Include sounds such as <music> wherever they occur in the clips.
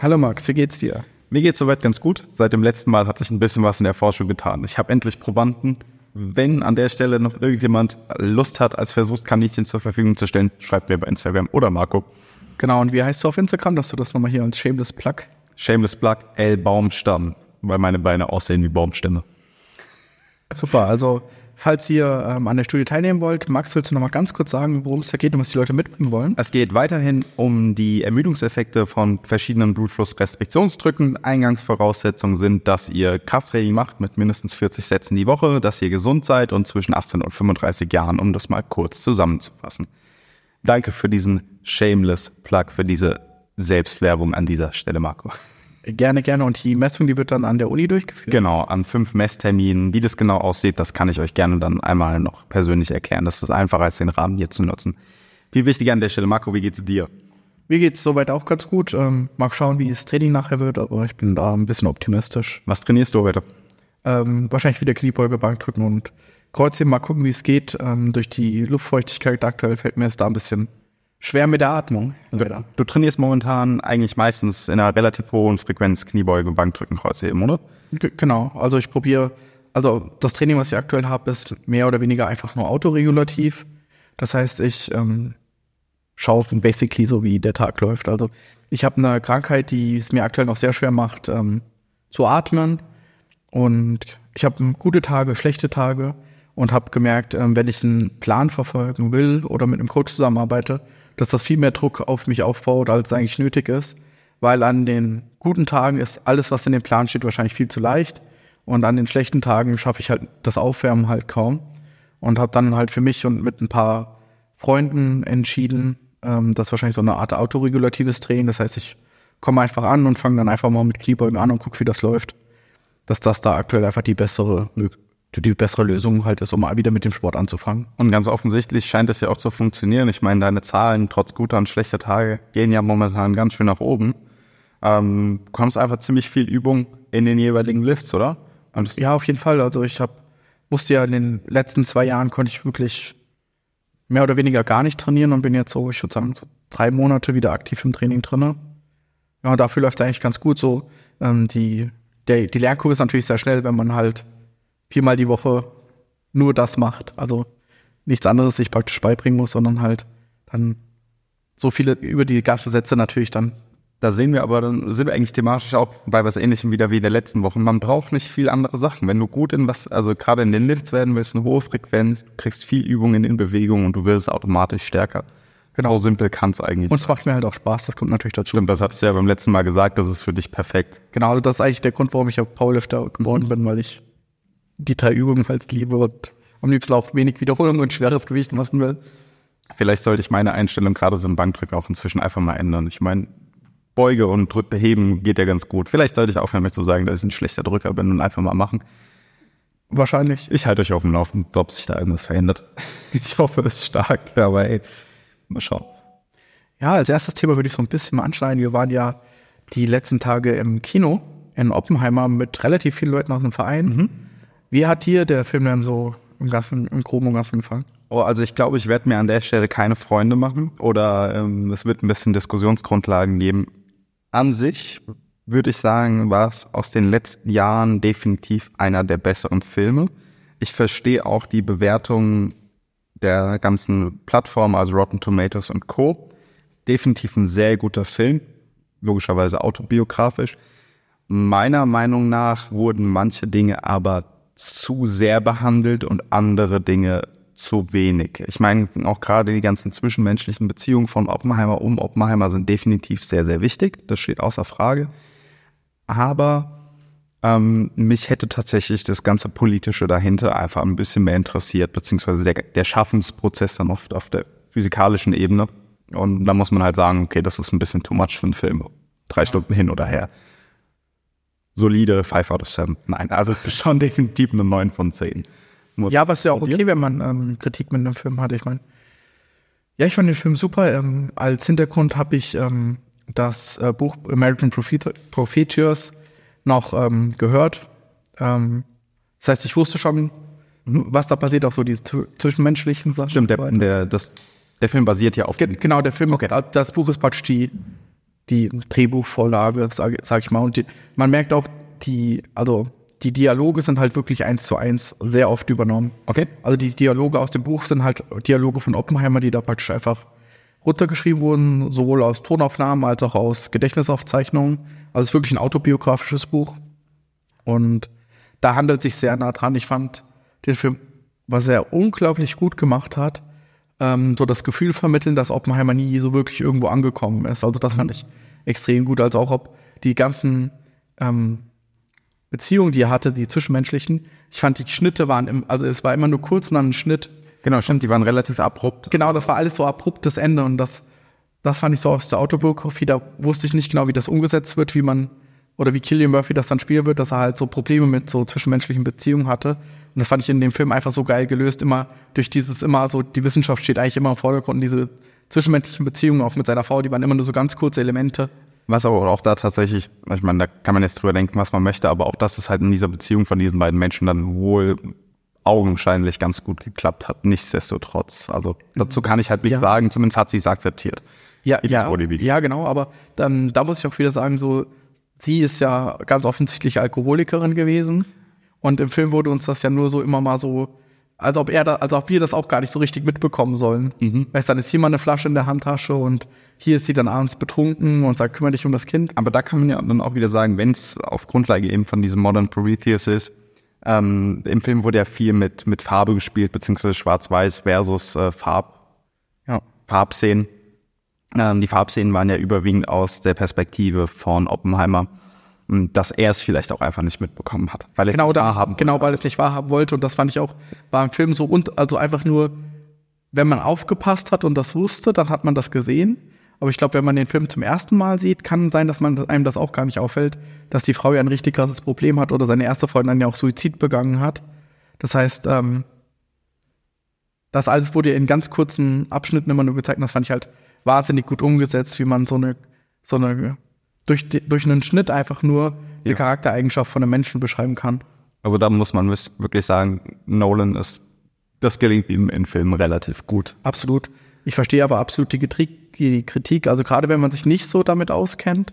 Hallo Max, wie geht's dir? Mir geht's soweit ganz gut. Seit dem letzten Mal hat sich ein bisschen was in der Forschung getan. Ich habe endlich Probanden. Wenn an der Stelle noch irgendjemand Lust hat, als Versuchskaninchen zur Verfügung zu stellen, schreibt mir bei Instagram oder Marco. Genau, und wie heißt du auf Instagram, dass du das nochmal hier als Shameless Plug? Shameless Plug, L Baumstamm, weil meine Beine aussehen wie Baumstämme. Super, also falls ihr ähm, an der Studie teilnehmen wollt, Max, willst du noch mal ganz kurz sagen, worum es da geht und was die Leute mitbringen wollen? Es geht weiterhin um die Ermüdungseffekte von verschiedenen Blutflussrestriktionsdrücken. Eingangsvoraussetzungen sind, dass ihr Krafttraining macht mit mindestens 40 Sätzen die Woche, dass ihr gesund seid und zwischen 18 und 35 Jahren, um das mal kurz zusammenzufassen. Danke für diesen Shameless Plug, für diese Selbstwerbung an dieser Stelle, Marco. Gerne, gerne. Und die Messung, die wird dann an der Uni durchgeführt? Genau, an fünf Messterminen. Wie das genau aussieht, das kann ich euch gerne dann einmal noch persönlich erklären. Das ist einfacher, als den Rahmen hier zu nutzen. Viel wichtiger an der Stelle, Marco, wie geht's dir? Mir geht's soweit auch ganz gut. Ähm, mal schauen, wie das Training nachher wird, aber ich bin da ein bisschen optimistisch. Was trainierst du heute? Ähm, wahrscheinlich wieder Kniebeuge, Bankdrücken und Kreuzheben. Mal gucken, wie es geht. Ähm, durch die Luftfeuchtigkeit aktuell fällt mir es da ein bisschen schwer mit der Atmung. Du, du, trainierst momentan eigentlich meistens in einer relativ hohen Frequenz Kniebeuge, Bankdrücken, Kreuzheben, oder? G genau. Also ich probiere, also das Training, was ich aktuell habe, ist mehr oder weniger einfach nur autoregulativ. Das heißt, ich ähm, schaue basically so, wie der Tag läuft. Also ich habe eine Krankheit, die es mir aktuell noch sehr schwer macht, ähm, zu atmen. Und ich habe gute Tage, schlechte Tage und habe gemerkt, ähm, wenn ich einen Plan verfolgen will oder mit einem Coach zusammenarbeite, dass das viel mehr Druck auf mich aufbaut, als eigentlich nötig ist. Weil an den guten Tagen ist alles, was in dem Plan steht, wahrscheinlich viel zu leicht. Und an den schlechten Tagen schaffe ich halt das Aufwärmen halt kaum. Und habe dann halt für mich und mit ein paar Freunden entschieden, ähm, das ist wahrscheinlich so eine Art autoregulatives Training. Das heißt, ich komme einfach an und fange dann einfach mal mit Kniebeugen an und gucke, wie das läuft. Dass das da aktuell einfach die bessere Möglichkeit die bessere Lösung halt ist, um mal wieder mit dem Sport anzufangen. Und ganz offensichtlich scheint es ja auch zu funktionieren. Ich meine, deine Zahlen trotz guter und schlechter Tage gehen ja momentan ganz schön nach oben. Ähm, du kommst einfach ziemlich viel Übung in den jeweiligen Lifts, oder? ja, auf jeden Fall. Also ich habe musste ja in den letzten zwei Jahren konnte ich wirklich mehr oder weniger gar nicht trainieren und bin jetzt so, ich würde sagen, so drei Monate wieder aktiv im Training drin. Ja, dafür läuft es eigentlich ganz gut so. Ähm, die, der, die Lernkurve ist natürlich sehr schnell, wenn man halt viermal die Woche nur das macht. Also nichts anderes sich praktisch beibringen muss, sondern halt dann so viele über die ganzen Sätze natürlich dann. Da sehen wir aber, dann sind wir eigentlich thematisch auch bei was ähnlichem wieder wie in der letzten Woche. Man braucht nicht viel andere Sachen. Wenn du gut in was, also gerade in den Lifts werden willst, eine hohe Frequenz, kriegst viel Übung in den Bewegungen und du wirst automatisch stärker. Genau. So simpel kann es eigentlich. Und es macht mir halt auch Spaß, das kommt natürlich dazu. Stimmt, das hattest du ja beim letzten Mal gesagt, das ist für dich perfekt. Genau, also das ist eigentlich der Grund, warum ich ja Powerlifter geworden mhm. bin, weil ich die drei Übungen halt liebe und am liebsten auch wenig Wiederholung und schweres Gewicht machen will. Vielleicht sollte ich meine Einstellung gerade so im Bankdrücken auch inzwischen einfach mal ändern. Ich meine, Beuge und Drück heben geht ja ganz gut. Vielleicht sollte ich aufhören, mir zu sagen, dass ich ein schlechter Drücker bin und einfach mal machen. Wahrscheinlich. Ich halte euch auf dem Laufenden, ob sich da irgendwas verändert. Ich hoffe, es ist stark, aber ey, mal schauen. Ja, als erstes Thema würde ich so ein bisschen mal anschneiden. Wir waren ja die letzten Tage im Kino in Oppenheimer mit relativ vielen Leuten aus dem Verein. Mhm. Wie hat dir der Film denn so im, ganzen, im Groben und Ganzen gefallen? Oh, also ich glaube, ich werde mir an der Stelle keine Freunde machen oder ähm, es wird ein bisschen Diskussionsgrundlagen geben. An sich würde ich sagen, war es aus den letzten Jahren definitiv einer der besseren Filme. Ich verstehe auch die Bewertungen der ganzen Plattformen, also Rotten Tomatoes und Co. Definitiv ein sehr guter Film, logischerweise autobiografisch. Meiner Meinung nach wurden manche Dinge aber zu sehr behandelt und andere Dinge zu wenig. Ich meine, auch gerade die ganzen zwischenmenschlichen Beziehungen von Oppenheimer um Oppenheimer sind definitiv sehr, sehr wichtig. Das steht außer Frage. Aber ähm, mich hätte tatsächlich das ganze Politische dahinter einfach ein bisschen mehr interessiert, beziehungsweise der, der Schaffensprozess dann oft auf der physikalischen Ebene. Und da muss man halt sagen, okay, das ist ein bisschen too much für einen Film. Drei Stunden hin oder her solide 5 out of 7. Nein, also <laughs> schon definitiv eine 9 von 10. Muss ja, was ja auch okay, wenn man ähm, Kritik mit einem Film hat. Ich meine, ja, ich fand den Film super. Ähm, als Hintergrund habe ich ähm, das äh, Buch American Profiteers noch ähm, gehört. Ähm, das heißt, ich wusste schon, was da passiert, auch so diese zwischenmenschlichen Sachen. Stimmt, der, der, das, der Film basiert ja auf. Ge genau, der Film, okay. das Buch ist praktisch die die Drehbuchvorlage, sage sag ich mal. Und die, man merkt auch, die, also die Dialoge sind halt wirklich eins zu eins sehr oft übernommen. Okay. Also die Dialoge aus dem Buch sind halt Dialoge von Oppenheimer, die da praktisch einfach runtergeschrieben wurden, sowohl aus Tonaufnahmen als auch aus Gedächtnisaufzeichnungen. Also es ist wirklich ein autobiografisches Buch. Und da handelt sich sehr nah dran. Ich fand den Film, was er unglaublich gut gemacht hat, ähm, so das Gefühl vermitteln, dass Oppenheimer nie so wirklich irgendwo angekommen ist. Also das fand ich extrem gut. Also auch ob die ganzen ähm, Beziehungen, die er hatte, die zwischenmenschlichen, ich fand die Schnitte waren, im, also es war immer nur kurz und dann ein Schnitt. Genau, stimmt, die waren relativ abrupt. Genau, das war alles so abruptes Ende und das, das fand ich so aus der Autobiografie, da wusste ich nicht genau, wie das umgesetzt wird, wie man, oder wie Killian Murphy das dann spielen wird, dass er halt so Probleme mit so zwischenmenschlichen Beziehungen hatte. Und das fand ich in dem Film einfach so geil gelöst, immer durch dieses, immer so, die Wissenschaft steht eigentlich immer im Vordergrund, diese zwischenmenschlichen Beziehungen auch mit seiner Frau, die waren immer nur so ganz kurze Elemente. Was aber auch da tatsächlich, ich meine, da kann man jetzt drüber denken, was man möchte, aber auch das ist halt in dieser Beziehung von diesen beiden Menschen dann wohl augenscheinlich ganz gut geklappt hat. Nichtsdestotrotz. Also dazu kann ich halt nicht Ja. sagen, zumindest hat sie es akzeptiert. Ja, ja, ja, genau, aber dann, da muss ich auch wieder sagen, so, sie ist ja ganz offensichtlich Alkoholikerin gewesen. Und im Film wurde uns das ja nur so immer mal so, als ob er da, als ob wir das auch gar nicht so richtig mitbekommen sollen. Weißt dann ist hier mal eine Flasche in der Handtasche und hier ist sie dann abends betrunken und sagt, kümmere dich um das Kind. Aber da kann man ja dann auch wieder sagen, wenn es auf Grundlage eben von diesem Modern Prometheus ist, ähm, im Film wurde ja viel mit, mit Farbe gespielt, beziehungsweise Schwarz-Weiß versus äh, Farb, Ja. Farbszenen. Ähm, die Farbszenen waren ja überwiegend aus der Perspektive von Oppenheimer. Und dass er es vielleicht auch einfach nicht mitbekommen hat. Weil er es Genau, nicht da, wahrhaben genau, weil es nicht wahrhaben wollte. Und das fand ich auch, war im Film so und also einfach nur, wenn man aufgepasst hat und das wusste, dann hat man das gesehen. Aber ich glaube, wenn man den Film zum ersten Mal sieht, kann sein, dass man einem das auch gar nicht auffällt, dass die Frau ja ein richtig krasses Problem hat oder seine erste Freundin dann ja auch Suizid begangen hat. Das heißt, ähm, das alles wurde in ganz kurzen Abschnitten immer nur gezeigt. Und das fand ich halt wahnsinnig gut umgesetzt, wie man so eine, so eine durch, die, durch einen Schnitt einfach nur die Ja. Charaktereigenschaft von einem Menschen beschreiben kann. Also da muss man wirklich sagen, Nolan ist, das gelingt ihm in Filmen relativ gut. Absolut. Ich verstehe aber absolut die Kritik, die Kritik. Also gerade wenn man sich nicht so damit auskennt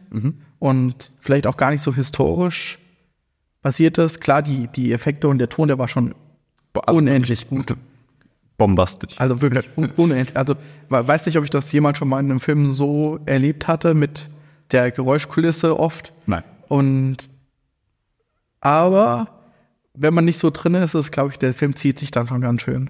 und vielleicht auch gar nicht so historisch basiert ist. Klar, die, die Effekte und der Ton, der war schon unendlich gut. Bombastisch. Also wirklich un unendlich. Also we- weiß nicht, ob ich das jemals schon mal in einem Film so erlebt hatte mit der Geräuschkulisse oft. Nein. Und aber wenn man nicht so drin ist, ist, glaube ich, der Film zieht sich dann schon ganz schön.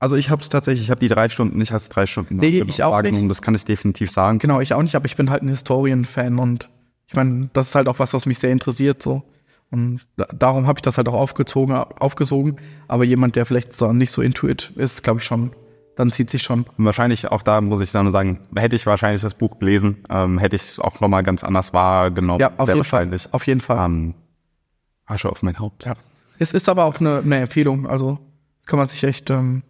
Also ich habe es tatsächlich, ich habe die drei Stunden nicht als drei Stunden Nee, ich auch wahrgenommen, nicht. das kann ich definitiv sagen. Genau, ich auch nicht, aber ich bin halt ein Historienfan und ich meine, das ist halt auch was, was mich sehr interessiert so. Und da, darum habe ich das halt auch aufgezogen, aufgesogen. Aber jemand, der vielleicht so nicht so intuit ist, glaube ich schon, dann zieht sich schon. Wahrscheinlich auch da muss ich dann sagen, hätte ich wahrscheinlich das Buch gelesen, ähm, hätte ich es auch nochmal ganz anders wahrgenommen. Ja, auf Sehr jeden Fall. Auf jeden Fall. Ähm, Asche auf mein Haupt. Ja. Es ist aber auch eine, eine Empfehlung. Also kann man sich echt, ähm,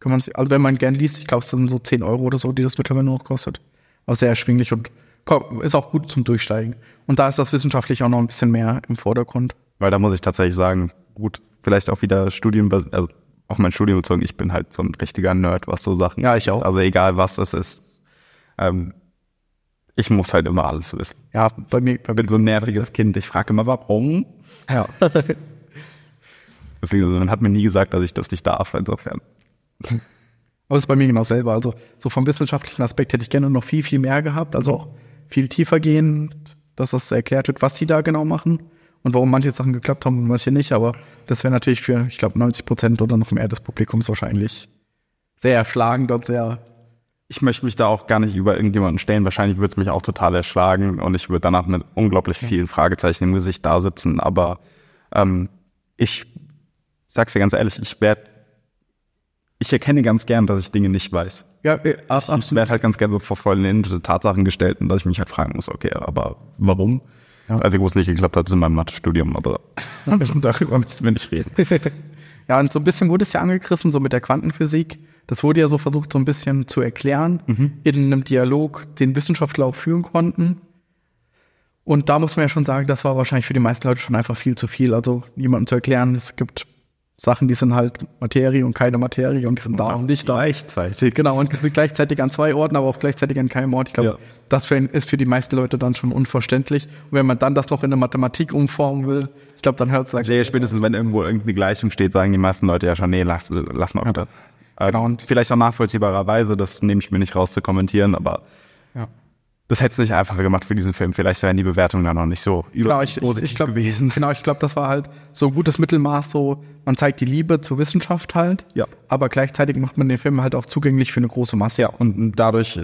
kann man sich, also wenn man gern liest, ich glaube, es sind so 10 Euro oder so, die das mittlerweile noch kostet. Aber sehr erschwinglich und komm, ist auch gut zum Durchsteigen. Und da ist das wissenschaftlich auch noch ein bisschen mehr im Vordergrund. Weil da muss ich tatsächlich sagen, gut, vielleicht auch wieder Studien, also auf mein Studium bezogen, ich bin halt so ein richtiger Nerd, was so Sachen. Ja, ich auch. Also egal was das ist. Ähm, ich muss halt immer alles wissen. Ja, bei mir, bei Ich bin so ein nerviges Kind. Ich frage immer, warum? Ja. <laughs> Deswegen, man hat mir nie gesagt, dass ich das nicht darf, insofern. Aber es ist bei mir genau selber. Also so vom wissenschaftlichen Aspekt hätte ich gerne noch viel, viel mehr gehabt. Also auch viel tiefer gehend, dass das erklärt wird, was sie da genau machen und warum manche Sachen geklappt haben und manche nicht. Aber das wäre natürlich für, ich glaube, 90 Prozent oder noch mehr des Publikums wahrscheinlich sehr erschlagend und sehr. Ich möchte mich da auch gar nicht über irgendjemanden stellen. Wahrscheinlich würde es mich auch total erschlagen und ich würde danach mit unglaublich vielen Fragezeichen im Gesicht da sitzen. Aber ähm, ich sag's dir ganz ehrlich, ich werde, ich erkenne ganz gern, dass ich Dinge nicht weiß. Ja, äh, Ich werde halt ganz gern so vor vollendete Tatsachen gestellt und dass ich mich halt fragen muss, okay, aber warum? Ja. Also wo es nicht geklappt hat, ist in meinem Mathestudium, aber <laughs> darüber müssen wir nicht reden. <laughs> Ja, und so ein bisschen wurde es ja angegriffen, so mit der Quantenphysik. Das wurde ja so versucht, so ein bisschen zu erklären in einem Dialog, den Wissenschaftler auch führen konnten. Und da muss man ja schon sagen, das war wahrscheinlich für die meisten Leute schon einfach viel zu viel. Also jemandem zu erklären, es gibt Sachen, die sind halt Materie und keine Materie und die sind da und nicht da. Gleichzeitig. Genau, und gleichzeitig an zwei Orten, aber auch gleichzeitig an keinem Ort. Ich glaube, Ja. das für, ist für die meisten Leute dann schon unverständlich. Und wenn man dann das noch in eine Mathematik umformen will, ich glaube, dann hört es Ja, spätestens wenn irgendwo irgendeine Gleichung steht, sagen die meisten Leute ja schon, nee, lass, lass mal. Äh, Genau, und- vielleicht auch nachvollziehbarerweise, das nehme ich mir nicht raus zu kommentieren, aber Ja. Das hätte es nicht einfacher gemacht für diesen Film. Vielleicht wären die Bewertungen dann noch nicht so Genau, ich, ich, positiv ich glaube, gewesen. genau, ich glaube, das war halt so ein gutes Mittelmaß. So, man zeigt die Liebe zur Wissenschaft halt, Ja. aber gleichzeitig macht man den Film halt auch zugänglich für eine große Masse. Ja, und dadurch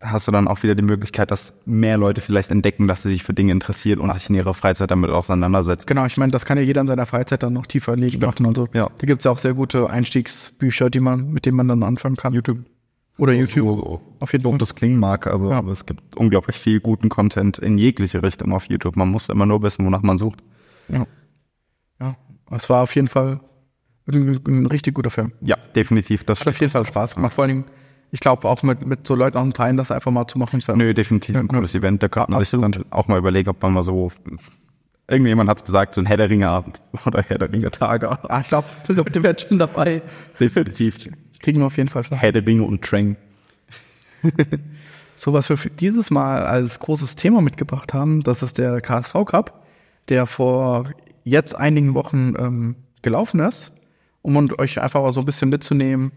hast du dann auch wieder die Möglichkeit, dass mehr Leute vielleicht entdecken, dass sie sich für Dinge interessieren und sich in ihrer Freizeit damit auseinandersetzen. Genau, ich meine, das kann ja jeder in seiner Freizeit dann noch tiefer legen. und so. Ja. Da gibt es ja auch sehr gute Einstiegsbücher, die man, mit denen man dann anfangen kann. YouTube. Oder YouTube. So, Auf jeden Fall. das klingen mag, also Ja. aber es gibt unglaublich viel guten Content in jegliche Richtung auf YouTube. Man muss immer nur wissen, wonach man sucht. Ja. ja. Es war auf jeden Fall ein, richtig guter Film. Ja, definitiv. Das Hat auf jeden Fall Spaß gemacht. Vor allem, ich glaube, auch mit, mit so Leuten aus dem Teilen das einfach mal zu machen. Nö, definitiv ein Ja, cooles Event. Da könnte man sich absolut. dann auch mal überlegen, ob man mal so. Irgendjemand hat es gesagt, so ein Herr der Ringe Abend <laughs> oder Herr der Ringe Tage. Ah, ich glaube, <laughs> die werden schon dabei. Definitiv. Kriegen wir auf jeden Fall schon. Herr der und Trang. <laughs> So, was wir für dieses Mal als großes Thema mitgebracht haben, das ist der KSV Cup, der vor jetzt einigen Wochen ähm, gelaufen ist, um euch einfach mal so ein bisschen mitzunehmen,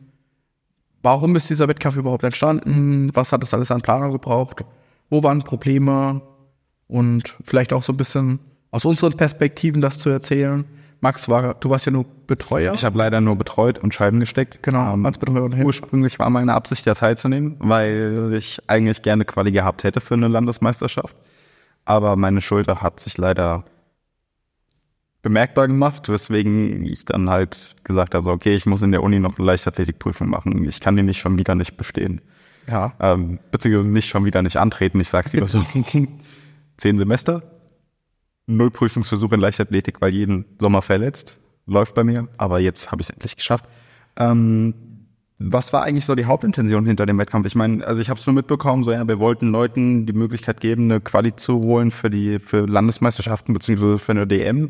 warum ist dieser Wettkampf überhaupt entstanden, was hat es alles an Planung gebraucht, wo waren Probleme und vielleicht auch so ein bisschen aus unseren Perspektiven das zu erzählen. Max, war, du warst ja nur Betreuer. Ich habe leider nur betreut und Scheiben gesteckt. genau, Ähm, als Betreuer und. Ursprünglich war meine Absicht, ja teilzunehmen, weil ich eigentlich gerne Quali gehabt hätte für eine Landesmeisterschaft. Aber meine Schulter hat sich leider bemerkbar gemacht, weswegen ich dann halt gesagt habe, okay, ich muss in der Uni noch eine Leichtathletikprüfung machen. Ich kann die nicht schon wieder nicht bestehen. Ja. Ähm, beziehungsweise nicht schon wieder nicht antreten. Ich sag's lieber so. <laughs> Zehn Semester, null Prüfungsversuche in Leichtathletik, weil jeden Sommer verletzt. Läuft bei mir, aber jetzt habe ich es endlich geschafft. Ähm, was war eigentlich so die Hauptintention hinter dem Wettkampf? Ich meine, also ich habe es nur mitbekommen, so ja, wir wollten Leuten die Möglichkeit geben, eine Quali zu holen für die für Landesmeisterschaften beziehungsweise für eine DM.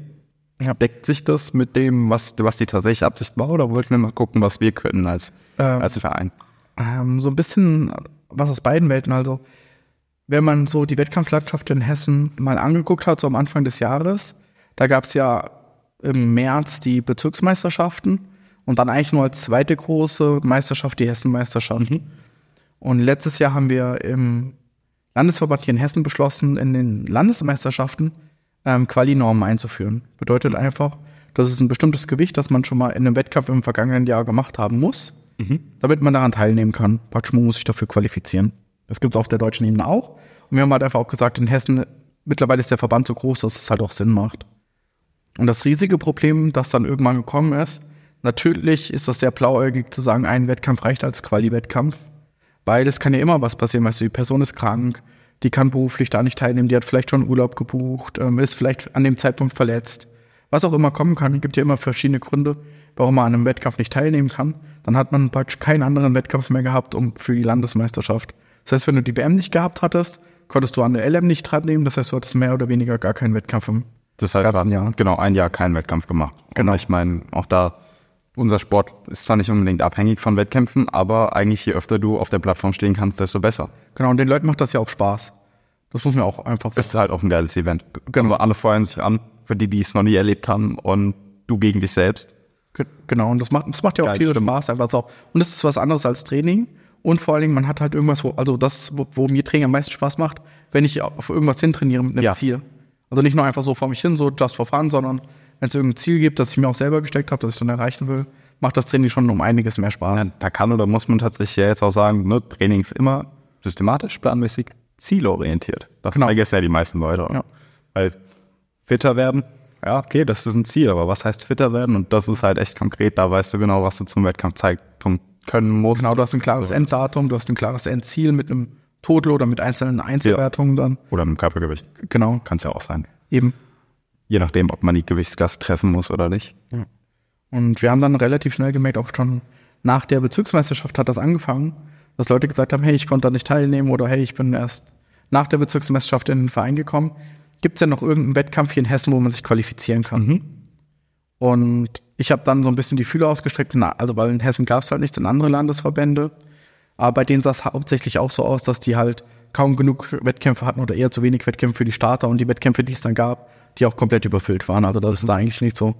Ja. Deckt sich das mit dem, was, was die tatsächliche Absicht war, oder wollten wir mal gucken, was wir können als, Ähm, als Verein? ähm, so ein bisschen was aus beiden Welten. Also, wenn man so die Wettkampflandschaft in Hessen mal angeguckt hat, so am Anfang des Jahres, da gab es ja im März die Bezirksmeisterschaften und dann eigentlich nur als zweite große Meisterschaft die Hessenmeisterschaften. Und letztes Jahr haben wir im Landesverband hier in Hessen beschlossen, in den Landesmeisterschaften ähm, Quali-Normen einzuführen. Bedeutet einfach, das ist ein bestimmtes Gewicht, das man schon mal in einem Wettkampf im vergangenen Jahr gemacht haben muss, damit man daran teilnehmen kann. Praktisch, man muss sich dafür qualifizieren. Das gibt es auf der deutschen Ebene auch. Und wir haben halt einfach auch gesagt, in Hessen, mittlerweile ist der Verband so groß, dass es halt auch Sinn macht. Und das riesige Problem, das dann irgendwann gekommen ist, natürlich ist das sehr blauäugig zu sagen, ein Wettkampf reicht als Quali-Wettkampf, weil es kann ja immer was passieren. Weißt du, die Person ist krank, die kann beruflich da nicht teilnehmen, die hat vielleicht schon Urlaub gebucht, ähm, ist vielleicht an dem Zeitpunkt verletzt. Was auch immer kommen kann, gibt ja immer verschiedene Gründe, warum man an einem Wettkampf nicht teilnehmen kann. Dann hat man praktisch keinen anderen Wettkampf mehr gehabt um für die Landesmeisterschaft. Das heißt, wenn du die WM nicht gehabt hattest, konntest du an der LM nicht teilnehmen. Das heißt, du hattest mehr oder weniger gar keinen Wettkampf im Das heißt, Gab's ein Jahr. genau, ein Jahr keinen Wettkampf gemacht. Genau. Ich meine, auch da, unser Sport ist zwar nicht unbedingt abhängig von Wettkämpfen, aber eigentlich je öfter du auf der Plattform stehen kannst, desto besser. Genau, und den Leuten macht das ja auch Spaß. Das muss man auch einfach Es ist halt auch ein geiles Event. Genau. alle feuern sich an, für die, die es noch nie erlebt haben und du gegen dich selbst. Ge- Genau, und das macht, das macht ja auch Geil, stimmt. Spaß einfach so. Und es ist was anderes als Training. Und vor allen Dingen, man hat halt irgendwas, wo, also das, wo, wo mir Training am meisten Spaß macht, wenn ich auf irgendwas hintrainiere mit einem Ja. Ziel. Also nicht nur einfach so vor mich hin, so just for fun, sondern wenn es irgendein Ziel gibt, das ich mir auch selber gesteckt habe, das ich dann erreichen will, macht das Training schon um einiges mehr Spaß. Ja, da kann oder muss man tatsächlich ja jetzt auch sagen, ne, Training ist immer systematisch, planmäßig, zielorientiert. Das Genau. vergessen ja die meisten Leute. Ja. Weil fitter werden, ja, okay, das ist ein Ziel, aber was heißt fitter werden? Und das ist halt echt konkret, da weißt du genau, was du zum Wettkampfzeitpunkt können musst. Genau, du hast ein klares So. Enddatum, du hast ein klares Endziel mit einem Total oder mit einzelnen Einzelwertungen dann. Oder mit dem Körpergewicht. Genau, Kann es ja auch sein. eben. Je nachdem, ob man die Gewichtsklasse treffen muss oder nicht. Und wir haben dann relativ schnell gemerkt, auch schon nach der Bezirksmeisterschaft hat das angefangen, dass Leute gesagt haben, hey, ich konnte da nicht teilnehmen oder hey, ich bin erst nach der Bezirksmeisterschaft in den Verein gekommen. Gibt es denn noch irgendeinen Wettkampf hier in Hessen, wo man sich qualifizieren kann? Und ich habe dann so ein bisschen die Fühler ausgestreckt, na, also weil in Hessen gab es halt nichts in andere Landesverbände. Aber bei denen sah es hauptsächlich auch so aus, dass die halt kaum genug Wettkämpfe hatten oder eher zu wenig Wettkämpfe für die Starter und die Wettkämpfe, die es dann gab, die auch komplett überfüllt waren. Also dass es da eigentlich nicht so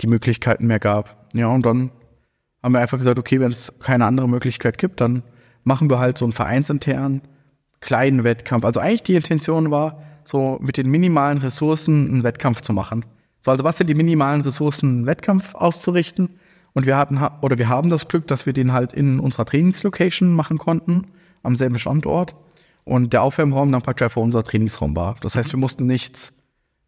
die Möglichkeiten mehr gab. Ja, und dann haben wir einfach gesagt, okay, wenn es keine andere Möglichkeit gibt, dann machen wir halt so einen vereinsinternen kleinen Wettkampf. Also eigentlich die Intention war, so mit den minimalen Ressourcen einen Wettkampf zu machen. So, also was sind die minimalen Ressourcen, einen Wettkampf auszurichten? Und wir hatten, oder wir haben das Glück, dass wir den halt in unserer Trainingslocation machen konnten, am selben Standort. Und der Aufwärmraum dann praktisch einfach unser Trainingsraum war. Das heißt, wir mussten nichts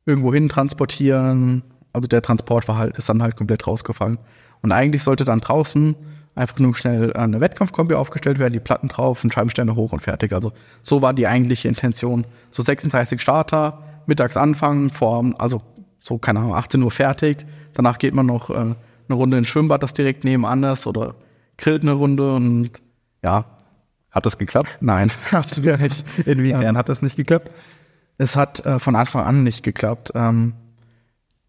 irgendwo hin transportieren. Also der Transport war halt, ist dann halt komplett rausgefallen. Und eigentlich sollte dann draußen einfach nur schnell eine Wettkampfkombi aufgestellt werden, die Platten drauf, ein Scheibenständer hoch und fertig. Also so war die eigentliche Intention. So 36 Starter, mittags anfangen, vor, also so, keine Ahnung, 18 Uhr fertig. Danach geht man noch äh, eine Runde ins Schwimmbad, das direkt nebenan ist, oder grillt eine Runde und ja. Hat das geklappt? Nein, <laughs> absolut nicht. Inwiefern ja. hat das nicht geklappt? Es hat äh, von Anfang an nicht geklappt. Ähm,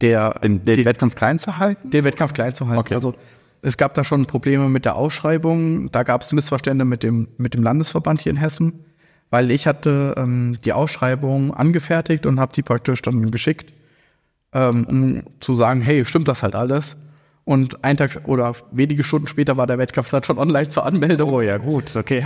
der, den, den, den, Wettkampf klein zu halten? Den Wettkampf klein zu halten. Okay. Also es gab da schon Probleme mit der Ausschreibung. Da gab es Missverständnisse mit dem, mit dem Landesverband hier in Hessen, weil ich hatte ähm, die Ausschreibung angefertigt und habe die praktisch dann geschickt, ähm, um zu sagen, hey, stimmt das halt alles? Und ein Tag oder wenige Stunden später war der Wettkampf dann schon online zur Anmeldung. Oh ja, gut, okay.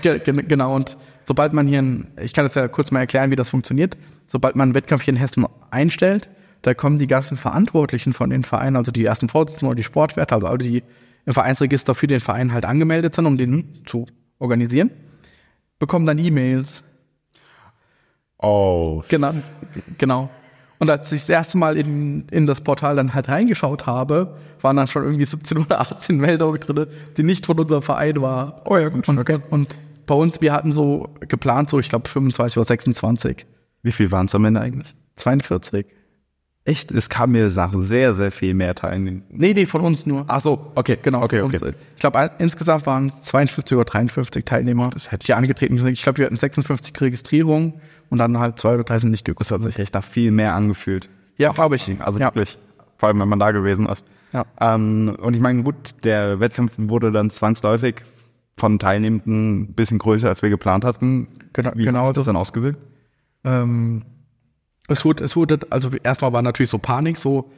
Ge genau, und sobald man hier, ein, ich kann jetzt ja kurz mal erklären, wie das funktioniert, sobald man einen Wettkampf hier in Hessen einstellt, da kommen die ganzen Verantwortlichen von den Vereinen, also die ersten Vorsitzenden oder die Sportwärter, also alle, die im Vereinsregister für den Verein halt angemeldet sind, um den zu organisieren, bekommen dann E-Mails. Oh. Genau, genau. Und als ich das erste Mal in, in das Portal dann halt reingeschaut habe, waren dann schon irgendwie 17 oder 18 Meldungen drin, die nicht von unserem Verein waren. Oh ja, gut. Und, okay. und bei uns, wir hatten so geplant, so ich glaube 25 oder 26. Wie viel waren es am Ende eigentlich? 42. Echt? Es kam mir Sachen sehr, sehr viel mehr Teilnehmer. Nee, nee, von uns nur. Ach so, okay, genau. Okay, okay. Ich glaube, insgesamt waren es 52 oder 53 Teilnehmer. Das hätte ich angetreten. Ich glaube, wir hatten 56 Registrierungen und dann halt zwei oder drei sind nicht gekommen. Das hat sich echt nach viel mehr angefühlt. Ja, glaube ich. Also ja. wirklich. Vor allem, wenn man da gewesen ist. Ja. Ähm, und ich meine, gut, der Wettkampf wurde dann zwangsläufig von Teilnehmenden ein bisschen größer, als wir geplant hatten. Genau, Wie genau hat das dann ausgewirkt? Ähm, es wurde, es wurde, also erstmal war natürlich so Panik, so